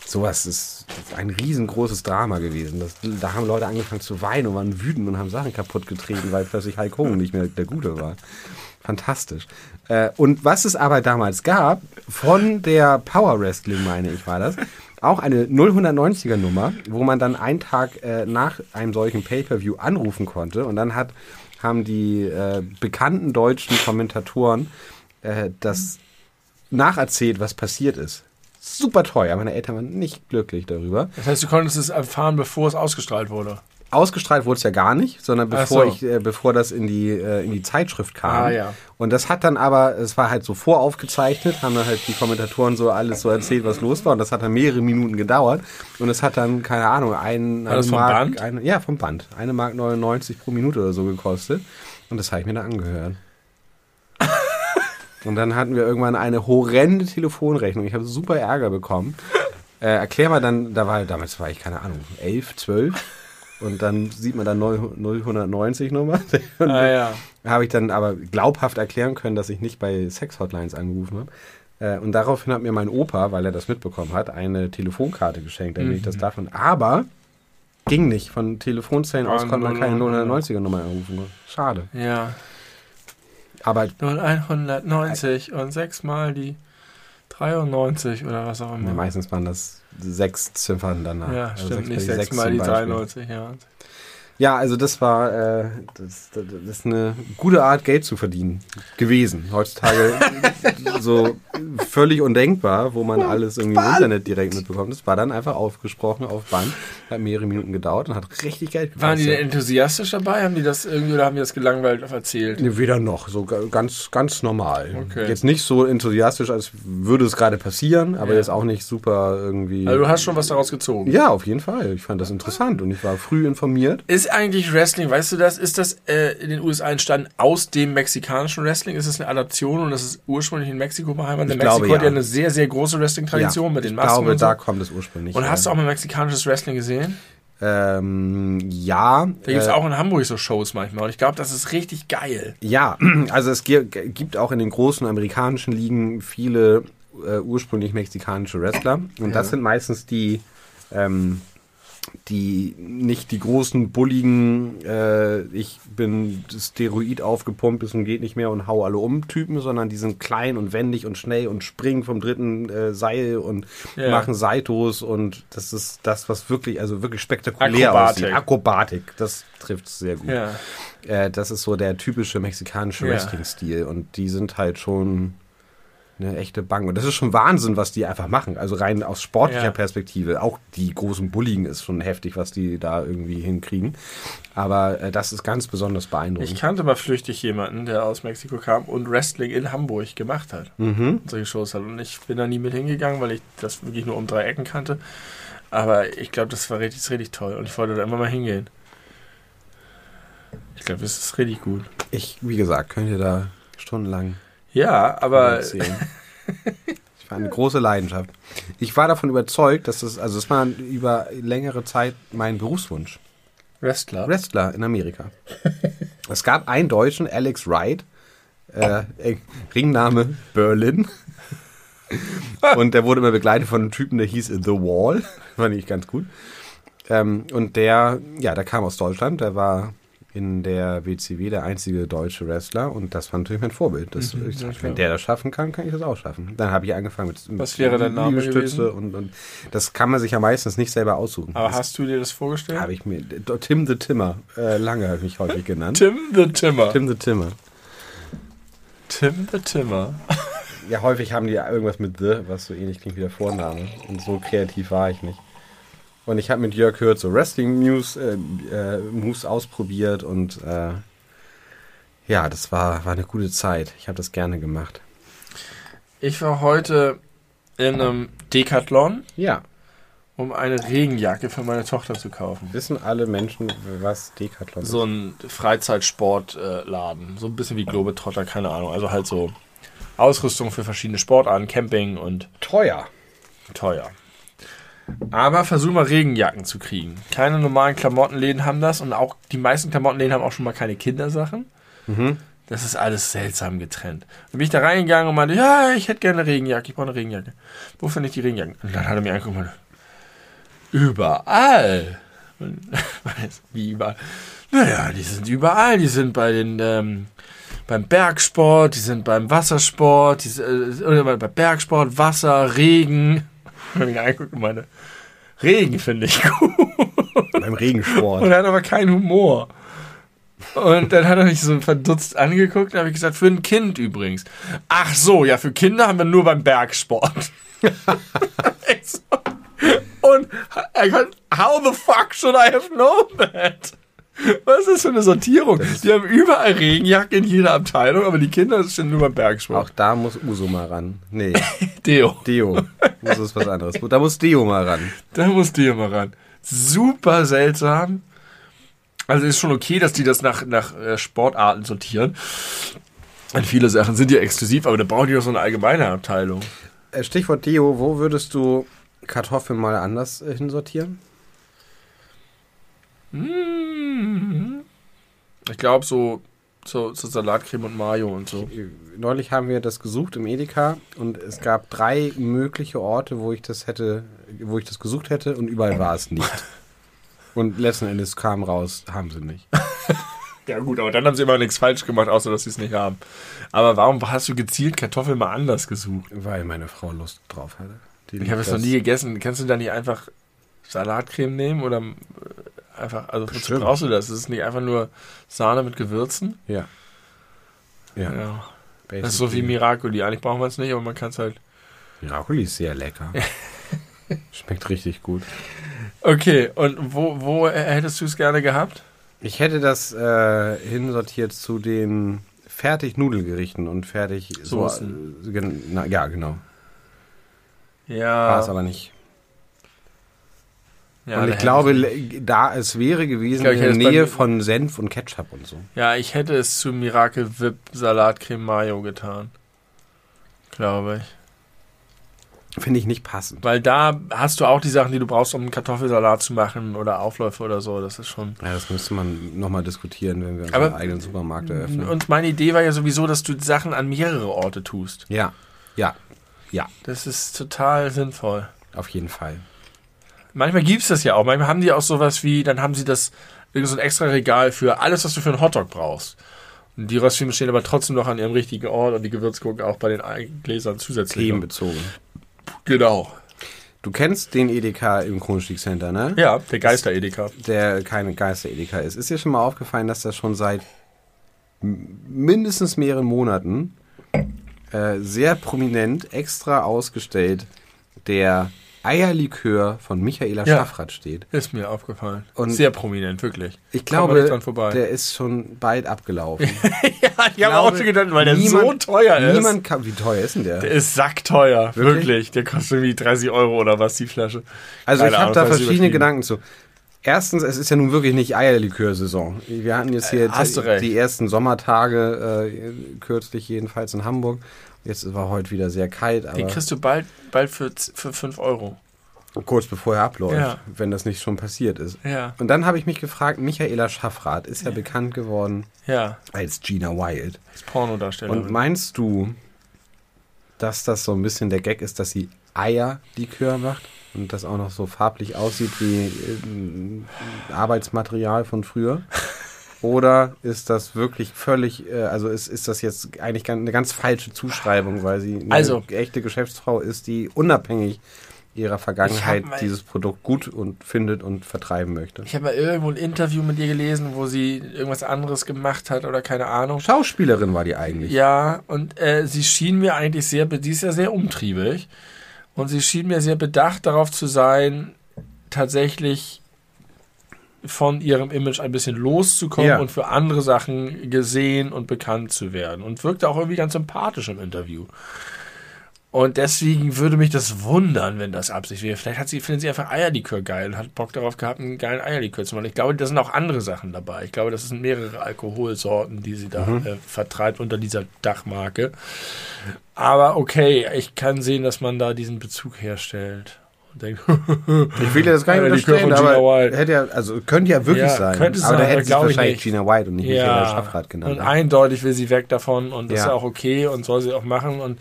Sowas ist ein riesengroßes Drama gewesen. Das, da haben Leute angefangen zu weinen und waren wütend und haben Sachen kaputt getreten, weil plötzlich Hulk Hogan nicht mehr der Gute war. Fantastisch. Äh, und was es aber damals gab, von der Power Wrestling, meine ich, war das, auch eine 090er Nummer, wo man dann einen Tag äh, nach einem solchen Pay-Per-View anrufen konnte und dann hat, haben die äh, bekannten deutschen Kommentatoren äh, das nacherzählt, was passiert ist. Super teuer. Meine Eltern waren nicht glücklich darüber. Das heißt, du konntest es erfahren, bevor es ausgestrahlt wurde. Ausgestrahlt wurde es ja gar nicht, sondern bevor so. ich, äh, bevor das in die äh, in die Zeitschrift kam. Ah, ja. Und das hat dann aber, es war halt so voraufgezeichnet, haben dann halt die Kommentatoren so alles so erzählt, was los war. Und das hat dann mehrere Minuten gedauert. Und es hat dann keine Ahnung, ein, War das vom Mark, Band? Eine, ja vom Band, eine Mark 99 pro Minute oder so gekostet. Und das habe ich mir dann angehört. Und dann hatten wir irgendwann eine horrende Telefonrechnung. Ich habe super Ärger bekommen. Äh, erklär mal dann, da war damals war ich keine Ahnung, 11, 12 und dann sieht man dann 090 Nummer. Und Ah, ja. habe ich dann aber glaubhaft erklären können, dass ich nicht bei Sex-Hotlines angerufen habe. Äh, und daraufhin hat mir mein Opa, weil er das mitbekommen hat, eine Telefonkarte geschenkt, damit ich das davon. Aber ging nicht. Von Telefonzellen aus Ah, konnte man keine 090er. 090er Nummer anrufen. Schade. Ja. Aber 0190 und sechsmal die 93 oder was auch ja, immer. meistens waren das sechs Ziffern danach. Ja, Also stimmt, nicht sechs- sechsmal die zum Beispiel. 93, ja. Ja, also das war äh, das, das, ist eine gute Art, Geld zu verdienen gewesen. Heutzutage so völlig undenkbar, wo man alles irgendwie im Internet direkt mitbekommt. Das war dann einfach aufgesprochen auf Band, hat mehrere Minuten gedauert und hat richtig Geld gekostet. Waren die denn enthusiastisch dabei? Haben die das irgendwie oder haben die das gelangweilt erzählt? Nee, weder noch, so ga- ganz, ganz normal. Okay. Jetzt nicht so enthusiastisch, als würde es gerade passieren, aber Ja. jetzt auch nicht super irgendwie. Also du hast schon was daraus gezogen. ja, auf jeden Fall. Ich fand das interessant und ich war früh informiert. Ist eigentlich Wrestling, weißt du das, ist das äh, in den USA entstanden aus dem mexikanischen Wrestling? Ist es eine Adaption und das ist ursprünglich in Mexiko beheimatet? Ich Mexiko glaube, hat ja ja. eine sehr, sehr große Wrestling-Tradition Ja, mit den ich Masken glaube, und so. da kommt es ursprünglich. Und her. hast du auch mal mexikanisches Wrestling gesehen? Ähm, ja. Da gibt es äh, auch in Hamburg so Shows manchmal. Und ich glaube, das ist richtig geil. Ja, also es gi- gibt auch in den großen amerikanischen Ligen viele äh, ursprünglich mexikanische Wrestler. Und das sind meistens die, ähm, die nicht die großen, bulligen, äh, ich bin Steroid aufgepumpt bis und geht nicht mehr und hau alle um Typen, sondern die sind klein und wendig und schnell und springen vom dritten äh, Seil und Ja. machen Saitos und das ist das, was wirklich, also wirklich spektakulär Akrobatik. aussieht. Akrobatik, das trifft sehr gut. Ja. Äh, das ist so der typische mexikanische Ja. Wrestling-Stil und die sind halt schon eine echte Bank. Und das ist schon Wahnsinn, was die einfach machen. Also rein aus sportlicher Ja. Perspektive. Auch die großen Bulligen ist schon heftig, was die da irgendwie hinkriegen. Aber äh, das ist ganz besonders Ich beeindruckend. kannte mal flüchtig jemanden, der aus Mexiko kam und Wrestling in Hamburg gemacht hat. Mhm. Und solche Shows hat. Und ich bin da nie mit hingegangen, weil ich das wirklich nur um drei Ecken kannte. Aber ich glaube, das war richtig, richtig toll. Und ich wollte da immer mal hingehen. Ich glaube, das ist richtig gut. Ich, wie gesagt, könnt ihr da stundenlang Ja, aber. Ich war eine große Leidenschaft. Ich war davon überzeugt, dass das, also es war über längere Zeit mein Berufswunsch. Wrestler. Wrestler in Amerika. es gab einen Deutschen, Alex Wright, äh, äh, Ringname Berlin. und der wurde immer begleitet von einem Typen, der hieß The Wall. Fand ich ganz gut. Ähm, und der, ja, der kam aus Deutschland, der war in der WCW der einzige deutsche Wrestler und das war natürlich mein Vorbild. Das, Mhm, ich sag, wenn der das schaffen kann, kann ich das auch schaffen. Dann habe ich angefangen mit, mit Was wäre dein Name Liegestütze und, und das kann man sich ja meistens nicht selber aussuchen. Aber das hast du dir das vorgestellt? habe ich mir Tim the Timmer, äh, lange habe ich mich häufig genannt. Tim the Timmer. Tim the Timmer. Tim the Timmer. Ja, häufig haben die irgendwas mit The, was so ähnlich klingt wie der Vorname. Und so kreativ war ich nicht. Und ich habe mit Jörg Hurt so Wrestling-Moves äh, äh, Moves ausprobiert und äh, ja, das war, war eine gute Zeit. Ich habe das gerne gemacht. Ich war heute in einem Decathlon, Ja, um eine Regenjacke für meine Tochter zu kaufen. wissen alle Menschen, was Decathlon So ein Freizeitsportladen. so ein bisschen wie Globetrotter, keine Ahnung. Also halt so Ausrüstung für verschiedene Sportarten, Camping und ist. Teuer. teuer. Aber versuch mal Regenjacken zu kriegen. Keine normalen Klamottenläden haben das und auch die meisten Klamottenläden haben auch schon mal keine Kindersachen. Mhm. Das ist alles seltsam getrennt. Dann bin ich da reingegangen und meinte, ja, ich hätte gerne eine Regenjacke, ich brauche eine Regenjacke. Wo finde ich die Regenjacken? Und dann hat er mir angeguckt und meinte, überall. Und, weiß, wie überall? Naja, die sind überall. Die sind bei den, ähm, beim Bergsport, die sind beim Wassersport, die sind, äh, oder bei Bergsport, Wasser, Regen. Und ich angeguckt und meine, Regen finde ich gut. Beim Regensport. Und er hat aber keinen Humor. Und dann hat er mich so verdutzt angeguckt und habe ich gesagt, für ein Kind übrigens. Ach so, ja, für Kinder haben wir nur beim Bergsport. Und er kann, how the fuck should I have known that? Was ist das für eine Sortierung? Die haben überall Regenjacke in jeder Abteilung, aber die Kinder sind nur beim Bergsport. Auch da muss Uso mal ran. Nee, Deo. Deo. Uso ist was anderes. Da muss Deo mal ran. Da muss die immer ran. Super seltsam. Also ist schon okay, dass die das nach, nach äh, Sportarten sortieren. Und viele Sachen sind ja exklusiv, aber da brauchen die doch so eine allgemeine Abteilung. Äh, Stichwort Deo, wo würdest du Kartoffeln mal anders äh, hinsortieren? Hm. Ich glaube so, so, so Salatcreme und Mayo und so. Neulich haben wir das gesucht im Edeka und es gab drei mögliche Orte, wo ich das hätte, wo ich das gesucht hätte und überall war es nicht. Und letzten Endes kam raus, haben sie nicht. Ja gut, aber dann haben sie immer nichts falsch gemacht, außer dass sie es nicht haben. Aber warum hast du gezielt Kartoffeln mal anders gesucht? Weil meine Frau Lust drauf hatte. Die Ich habe es noch nie gegessen. Kannst du da nicht einfach Salatcreme nehmen oder äh, einfach, also wozu brauchst du das? Ist es nicht einfach nur Sahne mit Gewürzen? Ja. Ja. Ja. Das ist so wie Miracoli. Eigentlich braucht man es nicht, aber man kann es halt. Miracoli ist sehr lecker. Schmeckt richtig gut. Okay, und wo, wo hättest du es gerne gehabt? Ich hätte das äh, hinsortiert zu den fertig Nudelgerichten und fertig Soßen. So, äh, gen- na, ja, genau. War es Ja. aber nicht. Ja und ich glaube, le- da es wäre gewesen Ich ich in der Nähe von Senf und Ketchup und so. ja, ich hätte es zu Miracle Whip Salatcreme Mayo getan. Glaube ich. Finde ich nicht passend. Weil da hast du auch die Sachen, die du brauchst, um einen Kartoffelsalat zu machen oder Aufläufe oder so. Das ist schon. Ja, das müsste man nochmal diskutieren, wenn wir Aber- unseren eigenen Supermarkt eröffnen. Und meine Idee war ja sowieso, dass du Sachen an mehrere Orte tust. ja, ja, ja, Das ist total sinnvoll. auf jeden Fall. Manchmal gibt's das ja auch. Manchmal haben die auch sowas wie, dann haben sie das, so ein extra Regal für alles, was du für einen Hotdog brauchst. Und die Röstfilme stehen aber trotzdem noch an ihrem richtigen Ort und die Gewürzgurken auch bei den Gläsern zusätzlich. Themenbezogen. Genau. Du kennst den Edeka im Kronstieg-Center, ne? Ja, der Geister-Edeka. Der keine Geister-Edeka ist. Ist dir schon mal aufgefallen, dass das schon seit mindestens mehreren Monaten äh, sehr prominent extra ausgestellt der Eierlikör von Michaela Ja. Schaffrath steht? Ist mir aufgefallen. Und- Sehr prominent, wirklich. Ich glaube, der ist schon bald abgelaufen. ja, ich habe auch schon gedacht, weil der so teuer ist. Niemand kann, wie teuer ist denn der? der ist sackteuer, Wirklich? wirklich? Der kostet irgendwie 30 Euro oder was, die Flasche. Also Keine ich habe da verschiedene. Gedanken zu. Erstens, es ist ja nun wirklich nicht Eierlikör-Saison. Wir hatten jetzt hier Äh, du recht. die ersten Sommertage, äh, kürzlich jedenfalls in Hamburg. Jetzt war heute wieder sehr kalt, Den aber kriegst du bald, bald für, z- für 5 Euro. kurz bevor er abläuft, Ja. wenn das nicht schon passiert ist. Ja, Und dann habe ich mich gefragt, Michaela Schaffrath ist ja, bekannt geworden ja. als Gina Wild. Als Pornodarsteller. Und meinst du, dass das so ein bisschen der Gag ist, dass sie Eierlikör macht und das auch noch so farblich aussieht wie äh, Arbeitsmaterial von früher? Oder ist das wirklich völlig, äh, also ist, ist das jetzt eigentlich eine ganz falsche Zuschreibung, weil sie eine Also- echte Geschäftsfrau ist, die unabhängig ihrer Vergangenheit mal- dieses Produkt gut und findet und vertreiben möchte? Ich habe mal irgendwo ein Interview mit ihr gelesen, wo sie irgendwas anderes gemacht hat oder keine Ahnung. Schauspielerin war die eigentlich. Ja, und äh, sie schien mir eigentlich sehr, die ist ja sehr umtriebig. Und sie schien mir sehr bedacht darauf zu sein, tatsächlich von ihrem Image ein bisschen loszukommen Ja. und für andere Sachen gesehen und bekannt zu werden. Und wirkte auch irgendwie ganz sympathisch im Interview. Und deswegen würde mich das wundern, wenn das Absicht wäre. Vielleicht hat sie, findet sie einfach Eierlikör geil und hat Bock darauf gehabt, einen geilen Eierlikör zu machen. Ich glaube, da sind auch andere Sachen dabei. Ich glaube, das sind mehrere Alkoholsorten, die sie da äh, vertreibt unter dieser Dachmarke. Aber okay, ich kann sehen, dass man da diesen Bezug herstellt. Und denkt, Ich will ja das gar nicht unterstellen, aber hätte ja, also könnte ja wirklich Ja, sein. könnte aber da hätte aber sie wahrscheinlich nicht. Gina White und nicht Michaela ja, Schaffrath genannt. und eindeutig will sie weg davon und das ist Ja. ja auch okay und soll sie auch machen und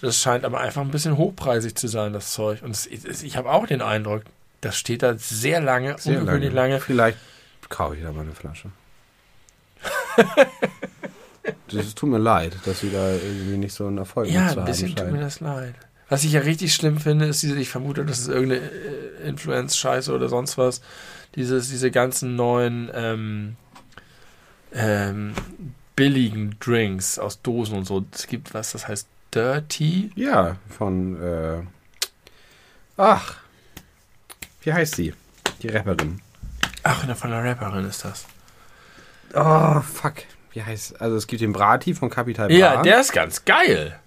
das scheint aber einfach ein bisschen hochpreisig zu sein, das Zeug. Und es, es, ich habe auch den Eindruck, das steht da sehr lange, Sehr ungewöhnlich lange. Vielleicht kaufe ich da mal eine Flasche. Es tut mir leid, dass sie da irgendwie nicht so einen Erfolg Ja, mit zu ein bisschen haben tut mir das leid. Was ich ja richtig schlimm finde, ist diese, ich vermute, das ist irgendeine äh, Influence-Scheiße oder sonst was, dieses, diese ganzen neuen ähm, ähm, billigen Drinks aus Dosen und so. Es gibt was, das heißt Dirty. Ja, von, äh, ach, wie heißt sie? Die Rapperin. Ach, von der Rapperin ist das. Oh, fuck. Wie heißt, also es gibt den Brati von Capital Bra. Ja, der ist ganz geil.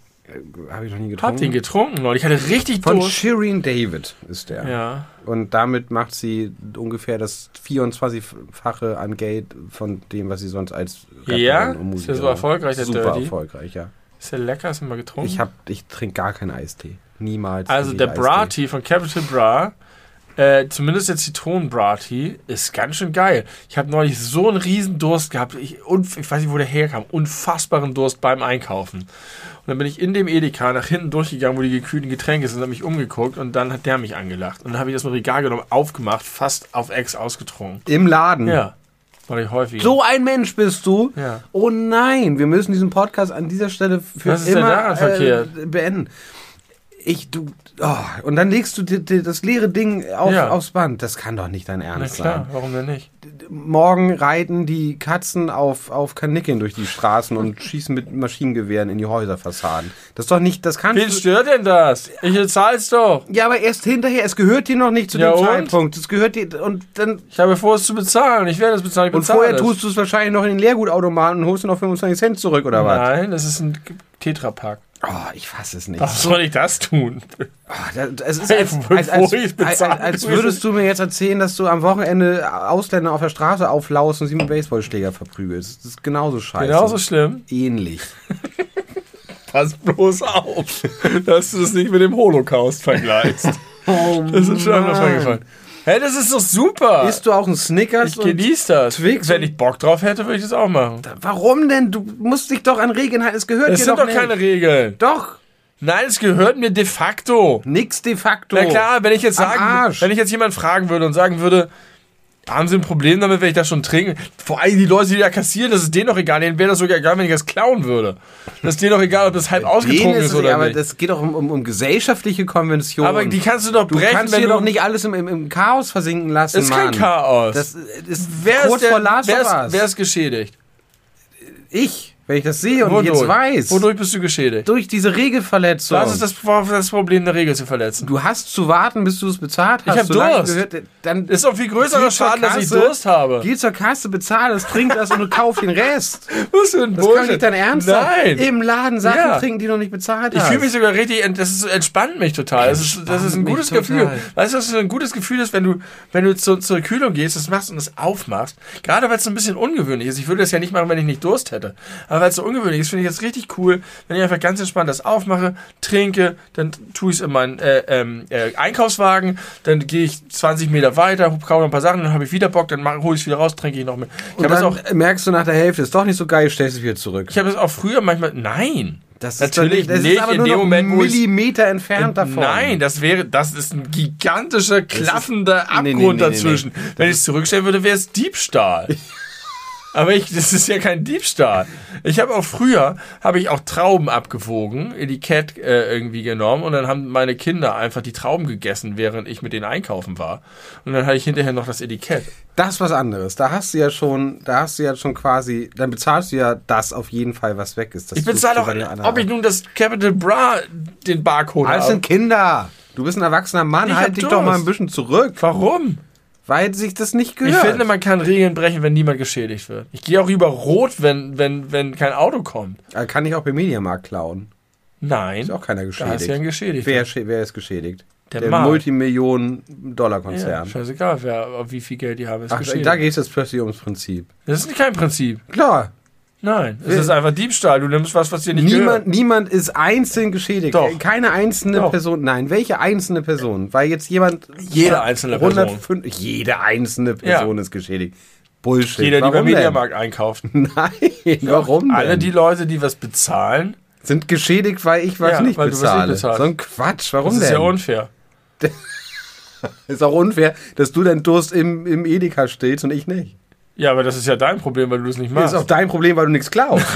Habe ich noch nie Hab den getrunken. getrunken Leute. Ich hatte richtig Von Durst. Shireen David ist der. Ja. Und damit macht sie ungefähr das 24-fache an Geld von dem, was sie sonst als Ja? und Ist der so erfolgreich, der Super Dirty? erfolgreich, ja. Ist der lecker? Hast du mal getrunken? Ich, hab, ich trinke gar keinen Eistee. Niemals. Also der. Brati von Capital Bra, äh, zumindest der Zitronen-Brati, ist ganz schön geil. Ich habe neulich so einen riesen Durst gehabt. Ich, ich weiß nicht, wo der herkam. Unfassbaren Durst beim Einkaufen. Und dann bin ich in dem Edeka nach hinten durchgegangen, wo die gekühlten Getränke sind, habe mich umgeguckt und dann hat der mich angelacht. Und dann habe ich das mit Regal genommen, aufgemacht, fast auf Ex ausgetrunken. Im Laden. Ja. War ich häufig. So ein Mensch bist du. Ja. Oh nein, wir müssen diesen Podcast an dieser Stelle für Was ist denn immer daran verkehrt? äh, beenden. Ich, du, oh, und dann legst du die, die, das leere Ding auf, Ja. aufs Band. Das kann doch nicht dein Na Ernst klar, sein. warum denn nicht? Morgen reiten die Katzen auf, auf Kanickeln durch die Straßen und schießen mit Maschinengewehren in die Häuserfassaden. Das ist doch nicht, das kannst Wen du. stört denn das? Ich bezahl's doch. Ja, aber erst hinterher, es gehört dir noch nicht zu Ja, dem und? Zeitpunkt. Es gehört dir, und dann, Ich habe vor, es zu bezahlen. Ich werde es bezahlen. Ich und bezahle vorher es. tust du es wahrscheinlich noch in den Leergutautomaten und holst dir noch 25 Cent zurück, oder was? Nein, das ist ein Tetrapack. Oh, ich fasse es nicht. Warum soll ich das tun? Oh, das, es ist als, als, als, als, würdest du mir jetzt erzählen, dass du am Wochenende Ausländer auf der Straße auflaust und sie mit Baseballschläger verprügelst. Das ist genauso scheiße. Genauso schlimm. Ähnlich. Pass bloß auf, dass du das nicht mit dem Holocaust vergleichst. Oh, Das ist schon einmal vorgefallen. Hä, das ist doch super. Isst du auch einen Snickers? ich genieße das. Twix Wenn ich Bock drauf hätte, würde ich das auch machen. Warum denn? Du musst dich doch an Regeln halten. Es gehört Das dir sind doch doch nicht. keine Regeln. Doch. Nein, es gehört mir de facto. Nix de facto. Na klar, wenn ich jetzt sagen, wenn ich jetzt jemand fragen würde und sagen würde, haben Sie ein Problem damit, wenn ich das schon trinke? Vor allem die Leute, die da kassieren, das ist denen doch egal. Denen wäre das sogar egal, wenn ich das klauen würde. Das ist denen doch egal, ob das halb ausgetrunken ist ist oder aber nicht. das geht doch um, um, um gesellschaftliche Konventionen. Aber die kannst du doch du brechen, kannst wenn hier du... doch nicht alles im, im, im Chaos versinken lassen, das ist kein Mann. Chaos. Das ist wer, kurz ist der, vor Last wer, ist, wer ist geschädigt? Ich, wenn ich das sehe und Wodurch? jetzt weiß. Wodurch bist du geschädigt? Durch diese Regelverletzung. Was ist das, das Problem, eine Regel zu verletzen? Du hast zu warten, bis du es bezahlt hast. hab Solange Durst. Gehört, dann Das ist doch viel größerer zur Schaden, dass ich Kasse, Durst habe. Geh zur Kasse, bezahl es, trink das und kauf den Rest. Was für ein Das kann nicht dein Ernst sein. Nein. Im Laden Sachen Ja. trinken, die du noch nicht bezahlt Ich hast. fühle mich sogar richtig, das ist, entspannt mich total. Das ist, das ist ein gutes total. Gefühl. Weißt du, was ein gutes Gefühl ist, wenn du, wenn du zu, zur Kühlung gehst, das machst und das aufmachst. Gerade weil es ein bisschen ungewöhnlich ist. Ich würde das ja nicht machen, wenn ich nicht Durst hätte. Aber weil es so ungewöhnlich ist, finde ich das richtig cool, wenn ich einfach ganz entspannt das aufmache, trinke, dann tue ich es in meinen äh, ähm, äh, Einkaufswagen, dann gehe ich 20 Meter weiter, kaufe noch ein paar Sachen, dann habe ich wieder Bock, dann hole ich es wieder raus, trinke ich noch mehr. Ich und habe das dann auch, merkst du nach der Hälfte, ist doch nicht so geil, stellst es wieder zurück. ich habe das auch früher manchmal, nein. Das Natürlich das nicht ist in dem Moment, Millimeter entfernt davon. Nein, das wäre, das ist ein gigantischer, klaffender Abgrund nee, nee, nee, dazwischen. Wenn ich es zurückstellen würde, wäre es Diebstahl. Aber ich, das ist ja kein Diebstahl. Ich habe auch früher, habe ich auch Trauben abgewogen, Etikett äh, irgendwie genommen und dann haben meine Kinder einfach die Trauben gegessen, während ich mit denen einkaufen war. Und dann hatte ich hinterher noch das Etikett. Das ist was anderes. Da hast du ja schon, da hast du ja schon quasi, dann bezahlst du ja das auf jeden Fall, was weg ist. Das Ich bezahle anderen ob ich auch. nun das Capital Bra, den Barcode Alles habe. sind Kinder. Du bist ein erwachsener Mann, Ich halt dich doch mal Durst. ein bisschen zurück, Warum? Weil sich das nicht gehört. Ich finde, man kann Regeln brechen, wenn niemand geschädigt wird. Ich gehe auch über Rot, wenn, wenn, wenn kein Auto kommt. Äh, kann ich auch beim Mediamarkt klauen. Nein. Ist auch keiner Da geschädigt. du ja einen geschädigt. wer, wer ist geschädigt? Der Der, Markt. ja, Multimillionen-Dollar-Konzern. scheißegal, wer, wie viel Geld die haben, ist Ach, geschädigt. da geht es jetzt plötzlich ums Prinzip. das ist kein Prinzip. Klar. Nein, es ist einfach Diebstahl. Du nimmst was, was dir nicht Niemand, gehört. niemand ist einzeln geschädigt. Doch. Keine einzelne Doch. Person. Nein, welche einzelne Person? Weil jetzt jemand. Jede einzelne Person. 105 Jede einzelne Person ist geschädigt. Bullshit. Jeder, die warum beim denn? Mediamarkt einkauft. Nein, warum denn? Alle die Leute, die was bezahlen, sind geschädigt, weil ich was Ja, nicht bezahle. nicht so ein Quatsch. Warum das ist denn? ja unfair. ist auch unfair, dass du deinen Durst im, im Edeka stillst und ich nicht. Ja, aber das ist ja dein Problem, weil du das nicht Das machst. ist auch dein Problem, weil du nichts klaust.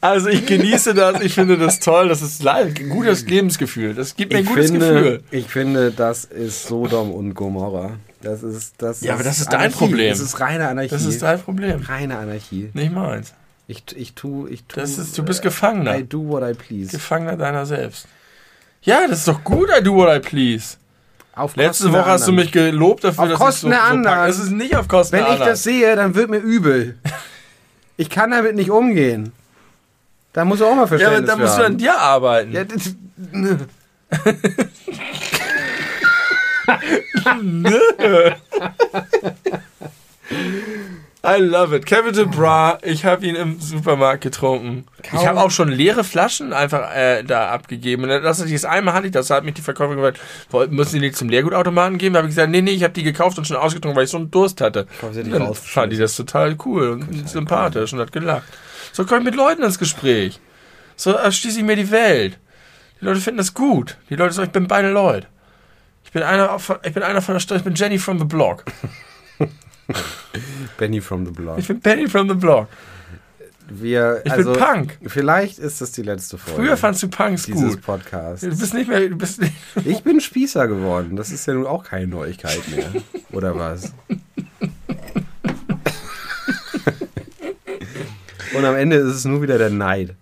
Also ich genieße das, ich finde das toll, das ist ein gutes Lebensgefühl. Das gibt mir ein ich, gutes finde, Gefühl. ich finde, das ist Sodom und Gomorra. Das ist, das Ja, aber das ist dein Anarchie. Problem. Das ist reine Anarchie. Das ist dein Problem. reine Anarchie. Nicht meins. Ich, ich tu, ich tu. Das ist, du bist äh, Gefangener. I do what I please. Gefangener deiner selbst. Ja, das ist doch gut, I do what I please. Auf Letzte Woche hast du anderen. mich gelobt dafür, Auf dass Kosten ich so, der so anderen. Es ist nicht auf Kosten Wenn der ich anderen. das sehe, dann wird mir übel. Ich kann damit nicht umgehen. Da muss er auch mal ja, Verständnis aber da musst du an dir arbeiten. Ja, das, I love it. Capital Bra, ich habe ihn im Supermarkt getrunken. Kaum- Ich habe auch schon leere Flaschen einfach äh, da abgegeben. Und das, das einmal hatte ich, das hat mich die Verkäuferin gefragt, müssen die die zum Leergutautomaten geben? Da habe ich gesagt, nee, nee, ich habe die gekauft und schon ausgetrunken, weil ich so einen Durst hatte. sie die Dann fand die das total cool und sympathisch und hat gelacht. So komme ich mit Leuten ins Gespräch. So erschließe ich mir die Welt. Die Leute finden das gut. Die Leute sagen, ich bin beide Leute. Ich bin einer, von- ich bin einer von der Stadt, ich bin Jenny from the Block. Benny from the Block. Ich bin Penny from the Block. Wir, Ich also, bin Punk. Vielleicht ist das die letzte Folge Früher fandst du Punks dieses gut. Podcasts. Du bist nicht mehr, du bist nicht, Ich bin Spießer geworden. Das ist ja nun auch keine Neuigkeit mehr. Oder was? Und am Ende ist es nur wieder der Neid.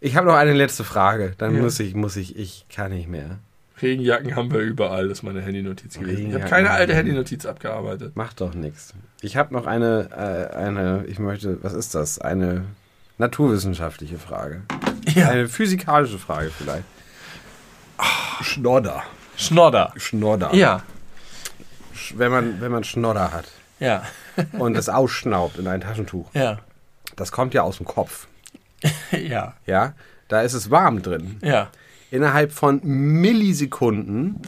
Ich habe noch eine letzte Frage. Dann Ja. muss ich, muss ich, ich kann nicht mehr. Regenjacken haben wir überall, das ist meine Handynotiz gewesen. Ich habe keine alte. Handynotiz abgearbeitet. Macht doch nichts. Ich habe noch eine, äh, eine, ich möchte, was ist das? Eine naturwissenschaftliche Frage. Ja. Eine physikalische Frage vielleicht. Schnodder. Schnodder. Schnodder. Ja. Wenn man, wenn man Schnodder hat Ja. und es ausschnaubt in ein Taschentuch, Ja. das kommt ja aus dem Kopf. Ja. Ja, da ist es warm drin. Ja. Innerhalb von Millisekunden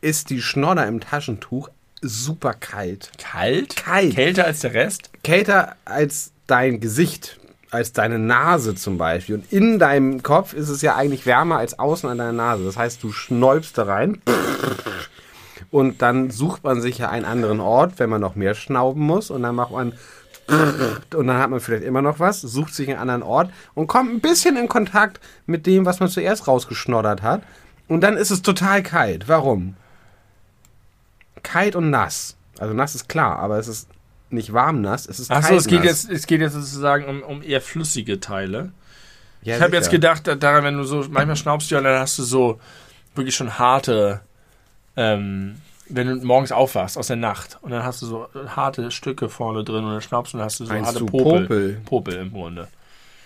ist die Schnodder im Taschentuch super kalt. Kalt? Kalt. Kälter als der Rest? Kälter als dein Gesicht, als deine Nase zum Beispiel. Und in deinem Kopf ist es ja eigentlich wärmer als außen an deiner Nase. Das heißt, du schnäubst da rein. Und dann sucht man sich ja einen anderen Ort, wenn man noch mehr schnauben muss. Und dann macht man. Und dann hat man vielleicht immer noch was, sucht sich einen anderen Ort und kommt ein bisschen in Kontakt mit dem, was man zuerst rausgeschnoddert hat. Und dann ist es total kalt. Warum? Kalt und nass. Also nass ist klar, aber es ist nicht warm nass, es ist Achso, es geht nass. jetzt, es geht jetzt sozusagen um, um eher flüssige Teile. Ja, ich habe jetzt gedacht, da- daran, wenn du so, manchmal schnaubst du ja dann hast du so wirklich schon harte, ähm, wenn du morgens aufwachst aus der Nacht und dann hast du so harte Stücke vorne drin und dann schnaubst du und dann hast du so Meinst harte du Popel. Popel? Popel im Grunde.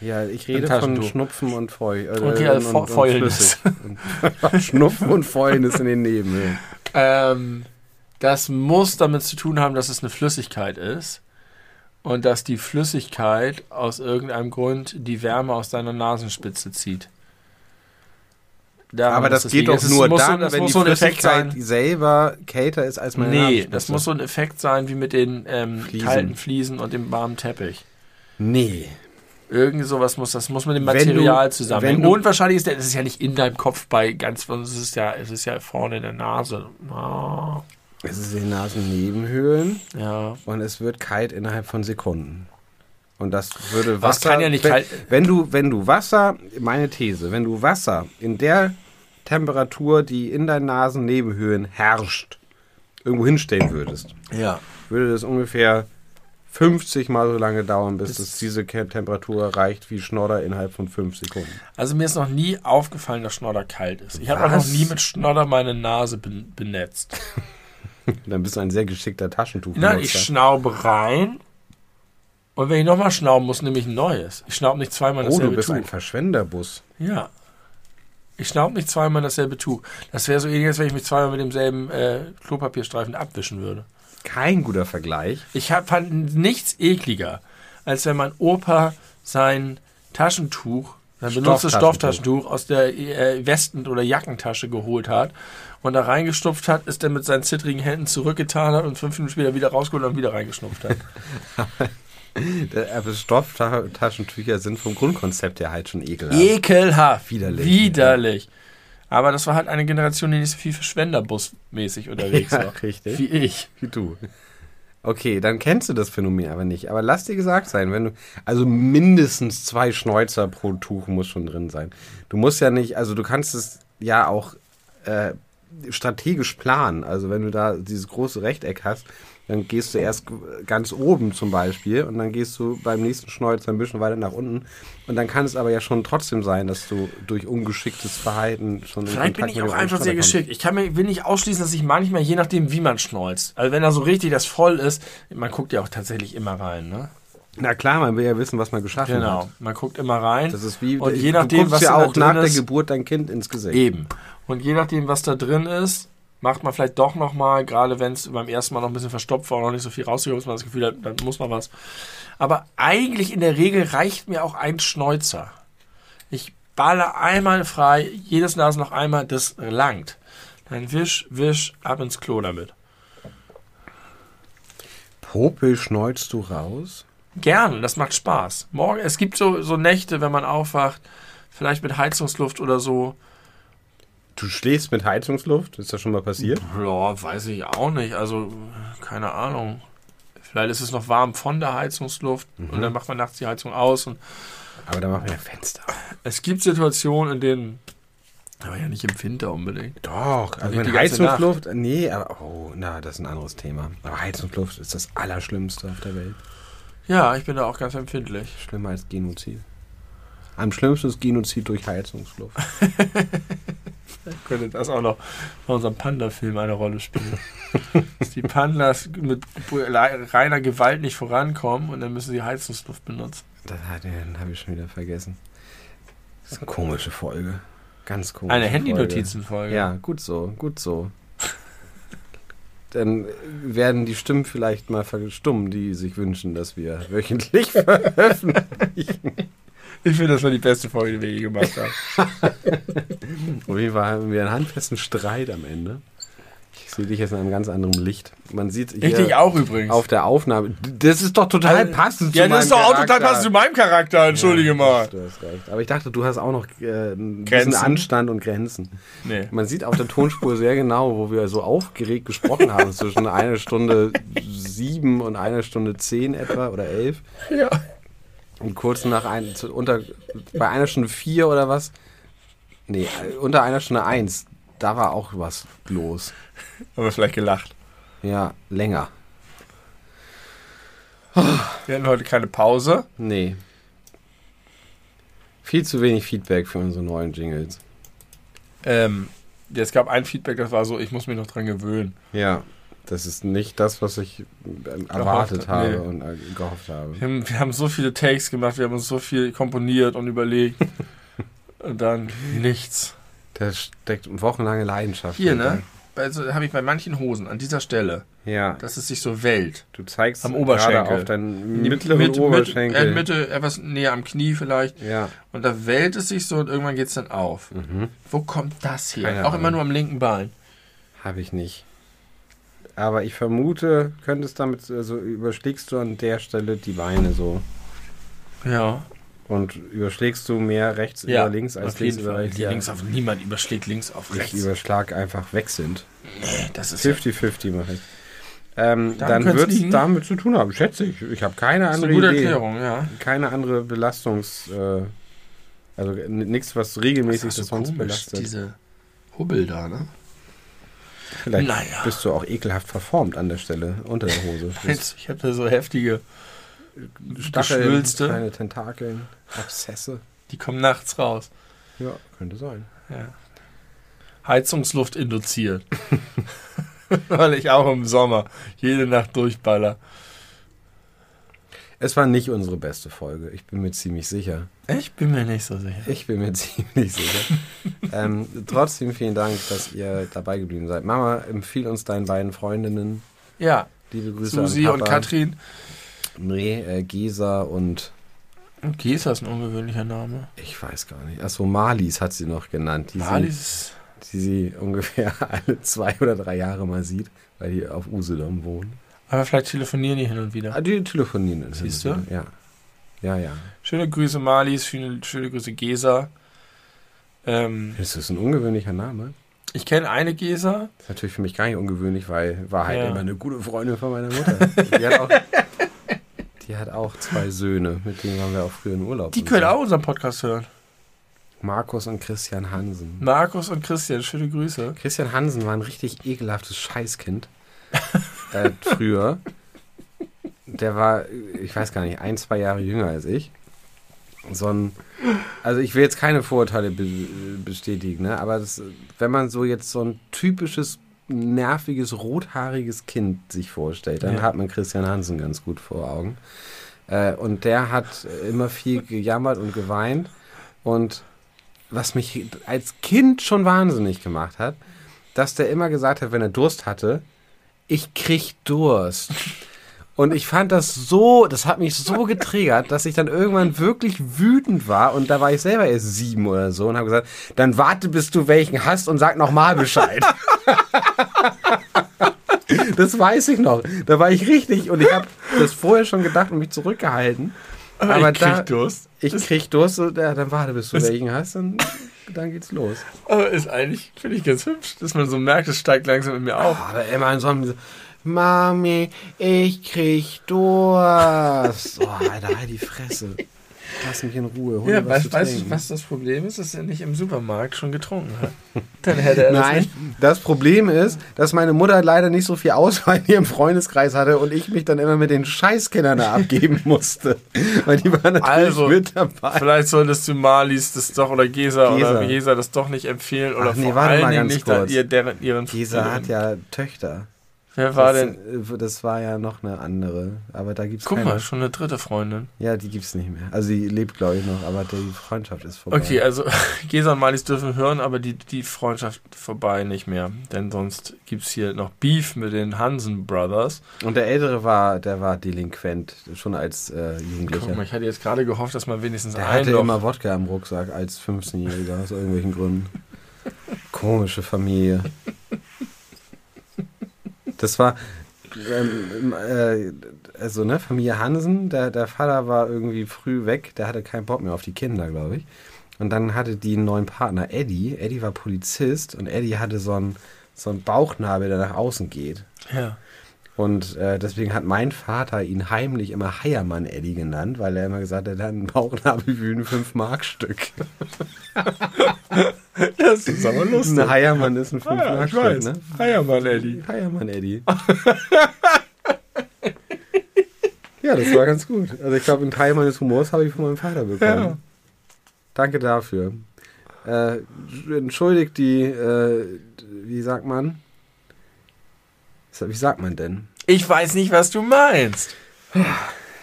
Ja, ich rede von. Schnupfen und Feu. Äh, Und ja, Feu- Fäulnis. flüssig. Schnupfen und Fäulnis in den Nebenhöhlen. Ähm, das muss damit zu tun haben, dass es eine Flüssigkeit ist und dass die Flüssigkeit aus irgendeinem Grund die Wärme aus deiner Nasenspitze zieht. Daran Aber das es geht liegen. doch nur so- dann, das wenn muss die so ein Effekt Flüssigkeit selber kälter ist als meine Nee, das muss so ein Effekt sein wie mit den ähm, Fliesen. kalten Fliesen und dem warmen Teppich. Nee. Irgend sowas muss das muss mit dem Material du- zusammenhängen. Und wahrscheinlich ist der, das ist ja nicht in deinem Kopf bei ganz, es ist ja, es ist ja vorne in der Nase. Ah, Es ist in den Nasennebenhöhlen ja. und es wird kalt innerhalb von Sekunden. Und das würde Das Wasser. kann ja nicht wenn, kalt- Wenn du, wenn du Wasser, meine These, wenn du Wasser in der Temperatur, die in deinen Nasennebenhöhlen herrscht, irgendwo hinstellen würdest, Ja. würde das ungefähr 50 Mal so lange dauern, bis es diese Temperatur erreicht wie Schnodder innerhalb von 5 Sekunden. Also mir ist noch nie aufgefallen, dass Schnodder kalt ist. Ich habe auch noch nie mit Schnodder meine Nase ben benetzt. Dann bist du ein sehr geschickter Taschentuch. Nein, ich schnaube rein und wenn ich nochmal schnauben muss, nehme ich ein neues. Ich schnaube nicht zweimal oh, dasselbe du bist Tuch. ein Verschwenderbus. Ja. Ich schnaube nicht zweimal dasselbe Tuch. Das wäre so ähnlich, als wenn ich mich zweimal mit demselben äh, Klopapierstreifen abwischen würde. Kein guter Vergleich. Ich hab, fand nichts ekliger, als wenn mein Opa sein Taschentuch, sein benutztes Stofftaschentuch. Aus der äh, Westen- oder Jackentasche geholt hat und da reingestopft hat, ist er mit seinen zittrigen Händen zurückgetan hat und fünf Minuten später wieder rausgeholt und wieder reingestopft hat. Aber Stofftaschentücher sind vom Grundkonzept her halt schon ekelhaft. Ekelhaft. Widerlich. Widerlich. Aber das war halt eine Generation, die nicht so viel Verschwenderbus-mäßig unterwegs Ja, war. richtig. Wie ich. Wie du. Okay, dann kennst du das Phänomen aber nicht. Aber lass dir gesagt sein, wenn du, also mindestens zwei Schnäuzer pro Tuch muss schon drin sein. Du musst ja nicht, also du kannst es ja auch äh, strategisch planen. Also wenn du da dieses große Rechteck hast, dann gehst du erst ganz oben zum Beispiel und dann gehst du beim nächsten Schnäuzer ein bisschen weiter nach unten. Und dann kann es aber ja schon trotzdem sein, dass du durch ungeschicktes Verhalten schon Vielleicht bin ich auch einfach sehr kommst. geschickt. Ich kann mir, will nicht ausschließen, dass ich manchmal, je nachdem, wie man schneuzt, also wenn da so richtig das voll ist, man guckt ja auch tatsächlich immer rein, ne? Na klar, man will ja wissen, was man geschaffen Genau. hat. Man guckt immer rein. Das ist wie, Und je du nachdem, guckst was ja da auch drin nach der ist- Geburt dein Kind ins Gesicht. Eben. Und je nachdem, was da drin ist, macht man vielleicht doch nochmal, gerade wenn es beim ersten Mal noch ein bisschen verstopft war und noch nicht so viel rausgeholt ist, man das Gefühl hat, dann muss man was. Aber eigentlich in der Regel reicht mir auch ein Schneuzer. Ich balle einmal frei, jedes Nasenloch einmal, das langt. Dann wisch, wisch, ab ins Klo damit. Popel schneuzt du raus? Gerne, das macht Spaß. Morgen, es gibt so, so Nächte, wenn man aufwacht, vielleicht mit Heizungsluft oder so. Du schläfst mit Heizungsluft? Ist das schon mal passiert? Ja, weiß ich auch nicht. Also, keine Ahnung. Vielleicht ist es noch warm von der Heizungsluft und dann macht man nachts die Heizung aus. Und Aber da machen wir ja Fenster. es gibt Situationen, in denen. Aber ja nicht im Winter unbedingt. Doch, also wenn die Heizungsluft, nee, aber, oh, na, das ist ein anderes Thema. Aber Heizungsluft ist das Allerschlimmste auf der Welt. Ja, ich bin da auch ganz empfindlich. Schlimmer als Genozid. Am schlimmsten ist Genozid durch Heizungsluft. Könnte das auch noch bei unserem Panda-Film eine Rolle spielen. Dass die Pandas mit reiner Gewalt nicht vorankommen und dann müssen sie Heizungsluft benutzen. Das den habe ich schon wieder vergessen. Das ist eine komische Folge. Ganz komisch. Eine Handy-Notizenfolge. Ja, gut so, gut so. Dann werden die Stimmen vielleicht mal verstummen, die sich wünschen, dass wir wöchentlich veröffentlichen. Ich finde, das war die beste Folge, die wir je gemacht haben. Auf jeden Fall haben wir einen handfesten Streit am Ende. Ich sehe dich jetzt in einem ganz anderen Licht. Man sieht hier Ich dich auch übrigens. auf der Aufnahme. Das ist doch total Also, passend ja, zu das ist meinem doch auch total Charakter. passend zu meinem Charakter, entschuldige Ja, mal. Du hast recht. Aber ich dachte, du hast auch noch äh, ein bisschen? Anstand und Grenzen. Nee. Man sieht auf der Tonspur sehr genau, wo wir so aufgeregt gesprochen haben, zwischen einer Stunde sieben und einer Stunde zehn etwa oder elf. Ja. Und kurz nach ein, unter, bei einer Stunde vier oder was? Nee, unter einer Stunde eins, da war auch was los. Haben wir vielleicht gelacht. Ja, länger. Wir hatten heute keine Pause. Nee. Viel zu wenig Feedback für unsere neuen Jingles. Ähm, ja, es gab ein Feedback, das war so, ich muss mich noch dran gewöhnen. Ja, das ist nicht das, was ich ähm, erwartet habe nee. und äh, gehofft habe. Wir haben, wir haben so viele Takes gemacht, wir haben uns so viel komponiert und überlegt. und dann nichts. Da steckt wochenlange Leidenschaft. Hier, hinter. ne? also habe ich bei manchen Hosen an dieser Stelle, Ja. dass es sich so wellt. Du zeigst Am gerade Oberschenkel. auf deinen mittleren Mitte- Oberschenkel. Mit, äh, Mitte, etwas näher am Knie vielleicht. ja. Und da wellt es sich so und irgendwann geht es dann auf. Wo kommt das her? Mhm. Keine Auch immer Ahnung. nur am linken Bein. Habe ich nicht. Aber ich vermute, könntest damit, also überschlägst du an der Stelle die Beine so. Ja. Und überschlägst du mehr rechts über links als auf links über rechts? Ja. links auf, niemand überschlägt links auf Ich rechts. überschlag einfach wechselnd. Nee, das ist ja 50-50 mache ich. Ähm, dann könnte's wird es damit zu tun haben, schätze ich. Ich habe keine das ist andere eine gute Idee. Erklärung, ja. Keine andere Belastungs... Äh, also nichts, was regelmäßig Das so sonst komisch, belastet. diese Hubbel da, ne? Vielleicht Naja. bist du auch ekelhaft verformt an der Stelle unter der Hose. Ich habe da so heftige Stacheln, Geschwülste. kleine Tentakeln, Abszesse. Die kommen nachts raus. Ja, könnte sein. Ja. Heizungsluft induziert. Weil ich auch im Sommer jede Nacht durchballer. Es war nicht unsere beste Folge, ich bin mir ziemlich sicher. Ich bin mir nicht so sicher. Ich bin mir ziemlich sicher. ähm, trotzdem vielen Dank, dass ihr dabei geblieben seid. Mama, empfiehl uns deinen beiden Freundinnen. Ja, Liebe Grüße Susi und. Katrin. Nee, äh, Gesa und Gesa ist ein ungewöhnlicher Name. ich weiß gar nicht. Achso, Marlies hat sie noch genannt. Die, Malis. sie, die sie ungefähr alle zwei oder drei Jahre mal sieht, weil die auf Usedom wohnen. Aber vielleicht telefonieren die hin und wieder. Ah, die telefonieren. dann Siehst hin und du? wieder. Ja. Ja, ja. Schöne Grüße Malis, schöne, schöne Grüße Gesa. Ähm, Das ist ein ungewöhnlicher Name. ich kenne eine Gesa. Das ist natürlich für mich gar nicht ungewöhnlich, weil war halt Ja. immer eine gute Freundin von meiner Mutter. Die hat auch, die hat auch zwei Söhne, mit denen waren wir auch früher in Urlaub. Die können so. auch unseren Podcast hören. Markus und Christian Hansen. Markus und Christian, schöne Grüße. Christian Hansen war ein richtig ekelhaftes Scheißkind. äh, früher. Der war, ich weiß gar nicht, ein, zwei Jahre jünger als ich. So ein, also ich will jetzt keine Vorurteile be bestätigen, ne? aber das, wenn man so jetzt so ein typisches, nerviges, rothaariges Kind sich vorstellt, dann Ja. hat man Christian Hansen ganz gut vor Augen. Äh, und der hat immer viel gejammert und geweint. Und was mich als Kind schon wahnsinnig gemacht hat, dass der immer gesagt hat, wenn er Durst hatte, ich krieg Durst. Und ich fand das so, das hat mich so getriggert, dass ich dann irgendwann wirklich wütend war und da war ich selber erst sieben oder so und habe gesagt, dann warte, bis du welchen hast und sag nochmal Bescheid. das weiß ich noch. Da war ich richtig und ich habe das vorher schon gedacht und mich zurückgehalten. Aber ich krieg da- Durst. Ich krieg Durst, und, ja, dann warte, bis du welchen hast und dann geht's los. Aber ist eigentlich, finde ich ganz hübsch, dass man so merkt, es steigt langsam in mir auf. Oh, aber immer in so einem, Mami, ich krieg Durst. Oh, Alter, halt die Fresse. Lass mich in Ruhe. Ja, was weißt, weißt du, was das Problem ist? Dass er nicht im Supermarkt schon getrunken hat. Dann hätte er das Nein, nicht. das Problem ist, dass meine Mutter leider nicht so viel Auswahl in ihrem Freundeskreis hatte und ich mich dann immer mit den Scheißkindern abgeben musste. Weil die waren natürlich Also, mit dabei. Vielleicht solltest du Malis das doch oder Gesa, Gesa. oder Gesa das doch nicht empfehlen oder Ach nee, vor allen mal Dingen ganz nicht kurz. ihr, deren, ihren Gesa hat ja Töchter. Wer war das, denn? äh, Das war ja noch eine andere. Aber da gibt's Guck keine. mal, schon eine dritte Freundin. Ja, die gibt's nicht mehr. Also die lebt, glaube ich, noch, aber die Freundschaft ist vorbei. Okay, also Gesa und Malis dürfen hören, aber die, die Freundschaft vorbei nicht mehr. Denn sonst gibt es hier noch Beef mit den Hansen Brothers. Und der Ältere war, der war delinquent, schon als äh, Guck Jugendlicher. mal, ich hatte jetzt gerade gehofft, dass man wenigstens Der einen hatte noch- immer Wodka im Rucksack als 15-Jähriger aus irgendwelchen Gründen. Komische Familie. Das war, ähm, äh, also ne, Familie Hansen, der, der Vater war irgendwie früh weg, der hatte keinen Bock mehr auf die Kinder, glaube ich. Und dann hatte die einen neuen Partner, Eddie. Eddie war Polizist und Eddie hatte so einen, so einen Bauchnabel, der nach außen geht. Ja. Und äh, deswegen hat mein Vater ihn heimlich immer Heiermann Eddie genannt, weil er immer gesagt hat, er hat einen Bauchnabel wie ein 5-Mark-Stück. Das ist aber lustig. Ein Heiermann ist ein Ah, ja, 5-Mark-Stück, weiß. ne? Heiermann, Eddie. Heiermann Eddie. ja, das war ganz gut. Also ich glaube, einen Teil meines Humors habe ich von meinem Vater bekommen. Ja. Danke dafür. Äh, entschuldigt die, äh, wie sagt man? Wie sagt man denn? Ich weiß nicht, was du meinst.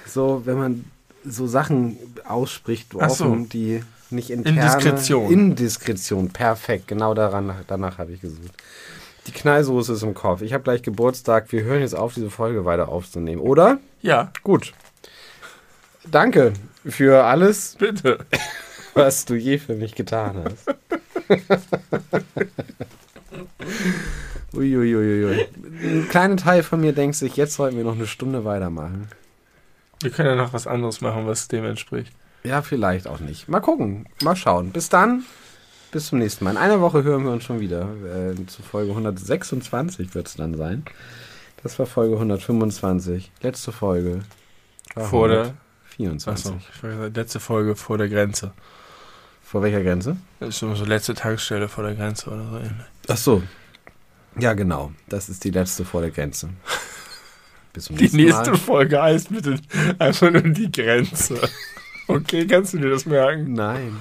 so, wenn man so Sachen ausspricht, Ach so. offen, die nicht interne... Indiskretion. Indiskretion, perfekt. Genau daran, danach habe ich gesucht. Die Knallsoße ist im Kopf. Ich habe gleich Geburtstag. Wir hören jetzt auf, diese Folge weiter aufzunehmen, oder? Ja, Gut. Danke für alles, bitte. was du je für mich getan hast. Uiuiuiui. Ein kleiner Teil von mir denkt sich, jetzt sollten wir noch eine Stunde weitermachen. Wir können ja noch was anderes machen, was dem entspricht. Ja, vielleicht auch nicht. Mal gucken, mal schauen. Bis dann, bis zum nächsten Mal. In einer Woche hören wir uns schon wieder. Äh, zu Folge 126 wird es dann sein. Das war Folge 125. Letzte Folge. Vor der. 124. Achso, letzte Folge vor der Grenze. Vor welcher Grenze? Das ist immer so letzte Tagesstelle vor der Grenze oder so. Ach so. Ja, genau. Das ist die letzte vor der Grenze. Bis zum Die nächste Mal. Folge heißt bitte einfach nur die Grenze. Okay, kannst du dir das merken? Nein,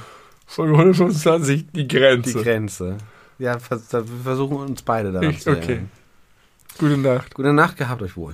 Folge 125, die die Grenze. Grenze. Ja, wir versuchen uns beide daran Ich- zu okay. erinnern. Gute Nacht. Gute Nacht, gehabt euch wohl.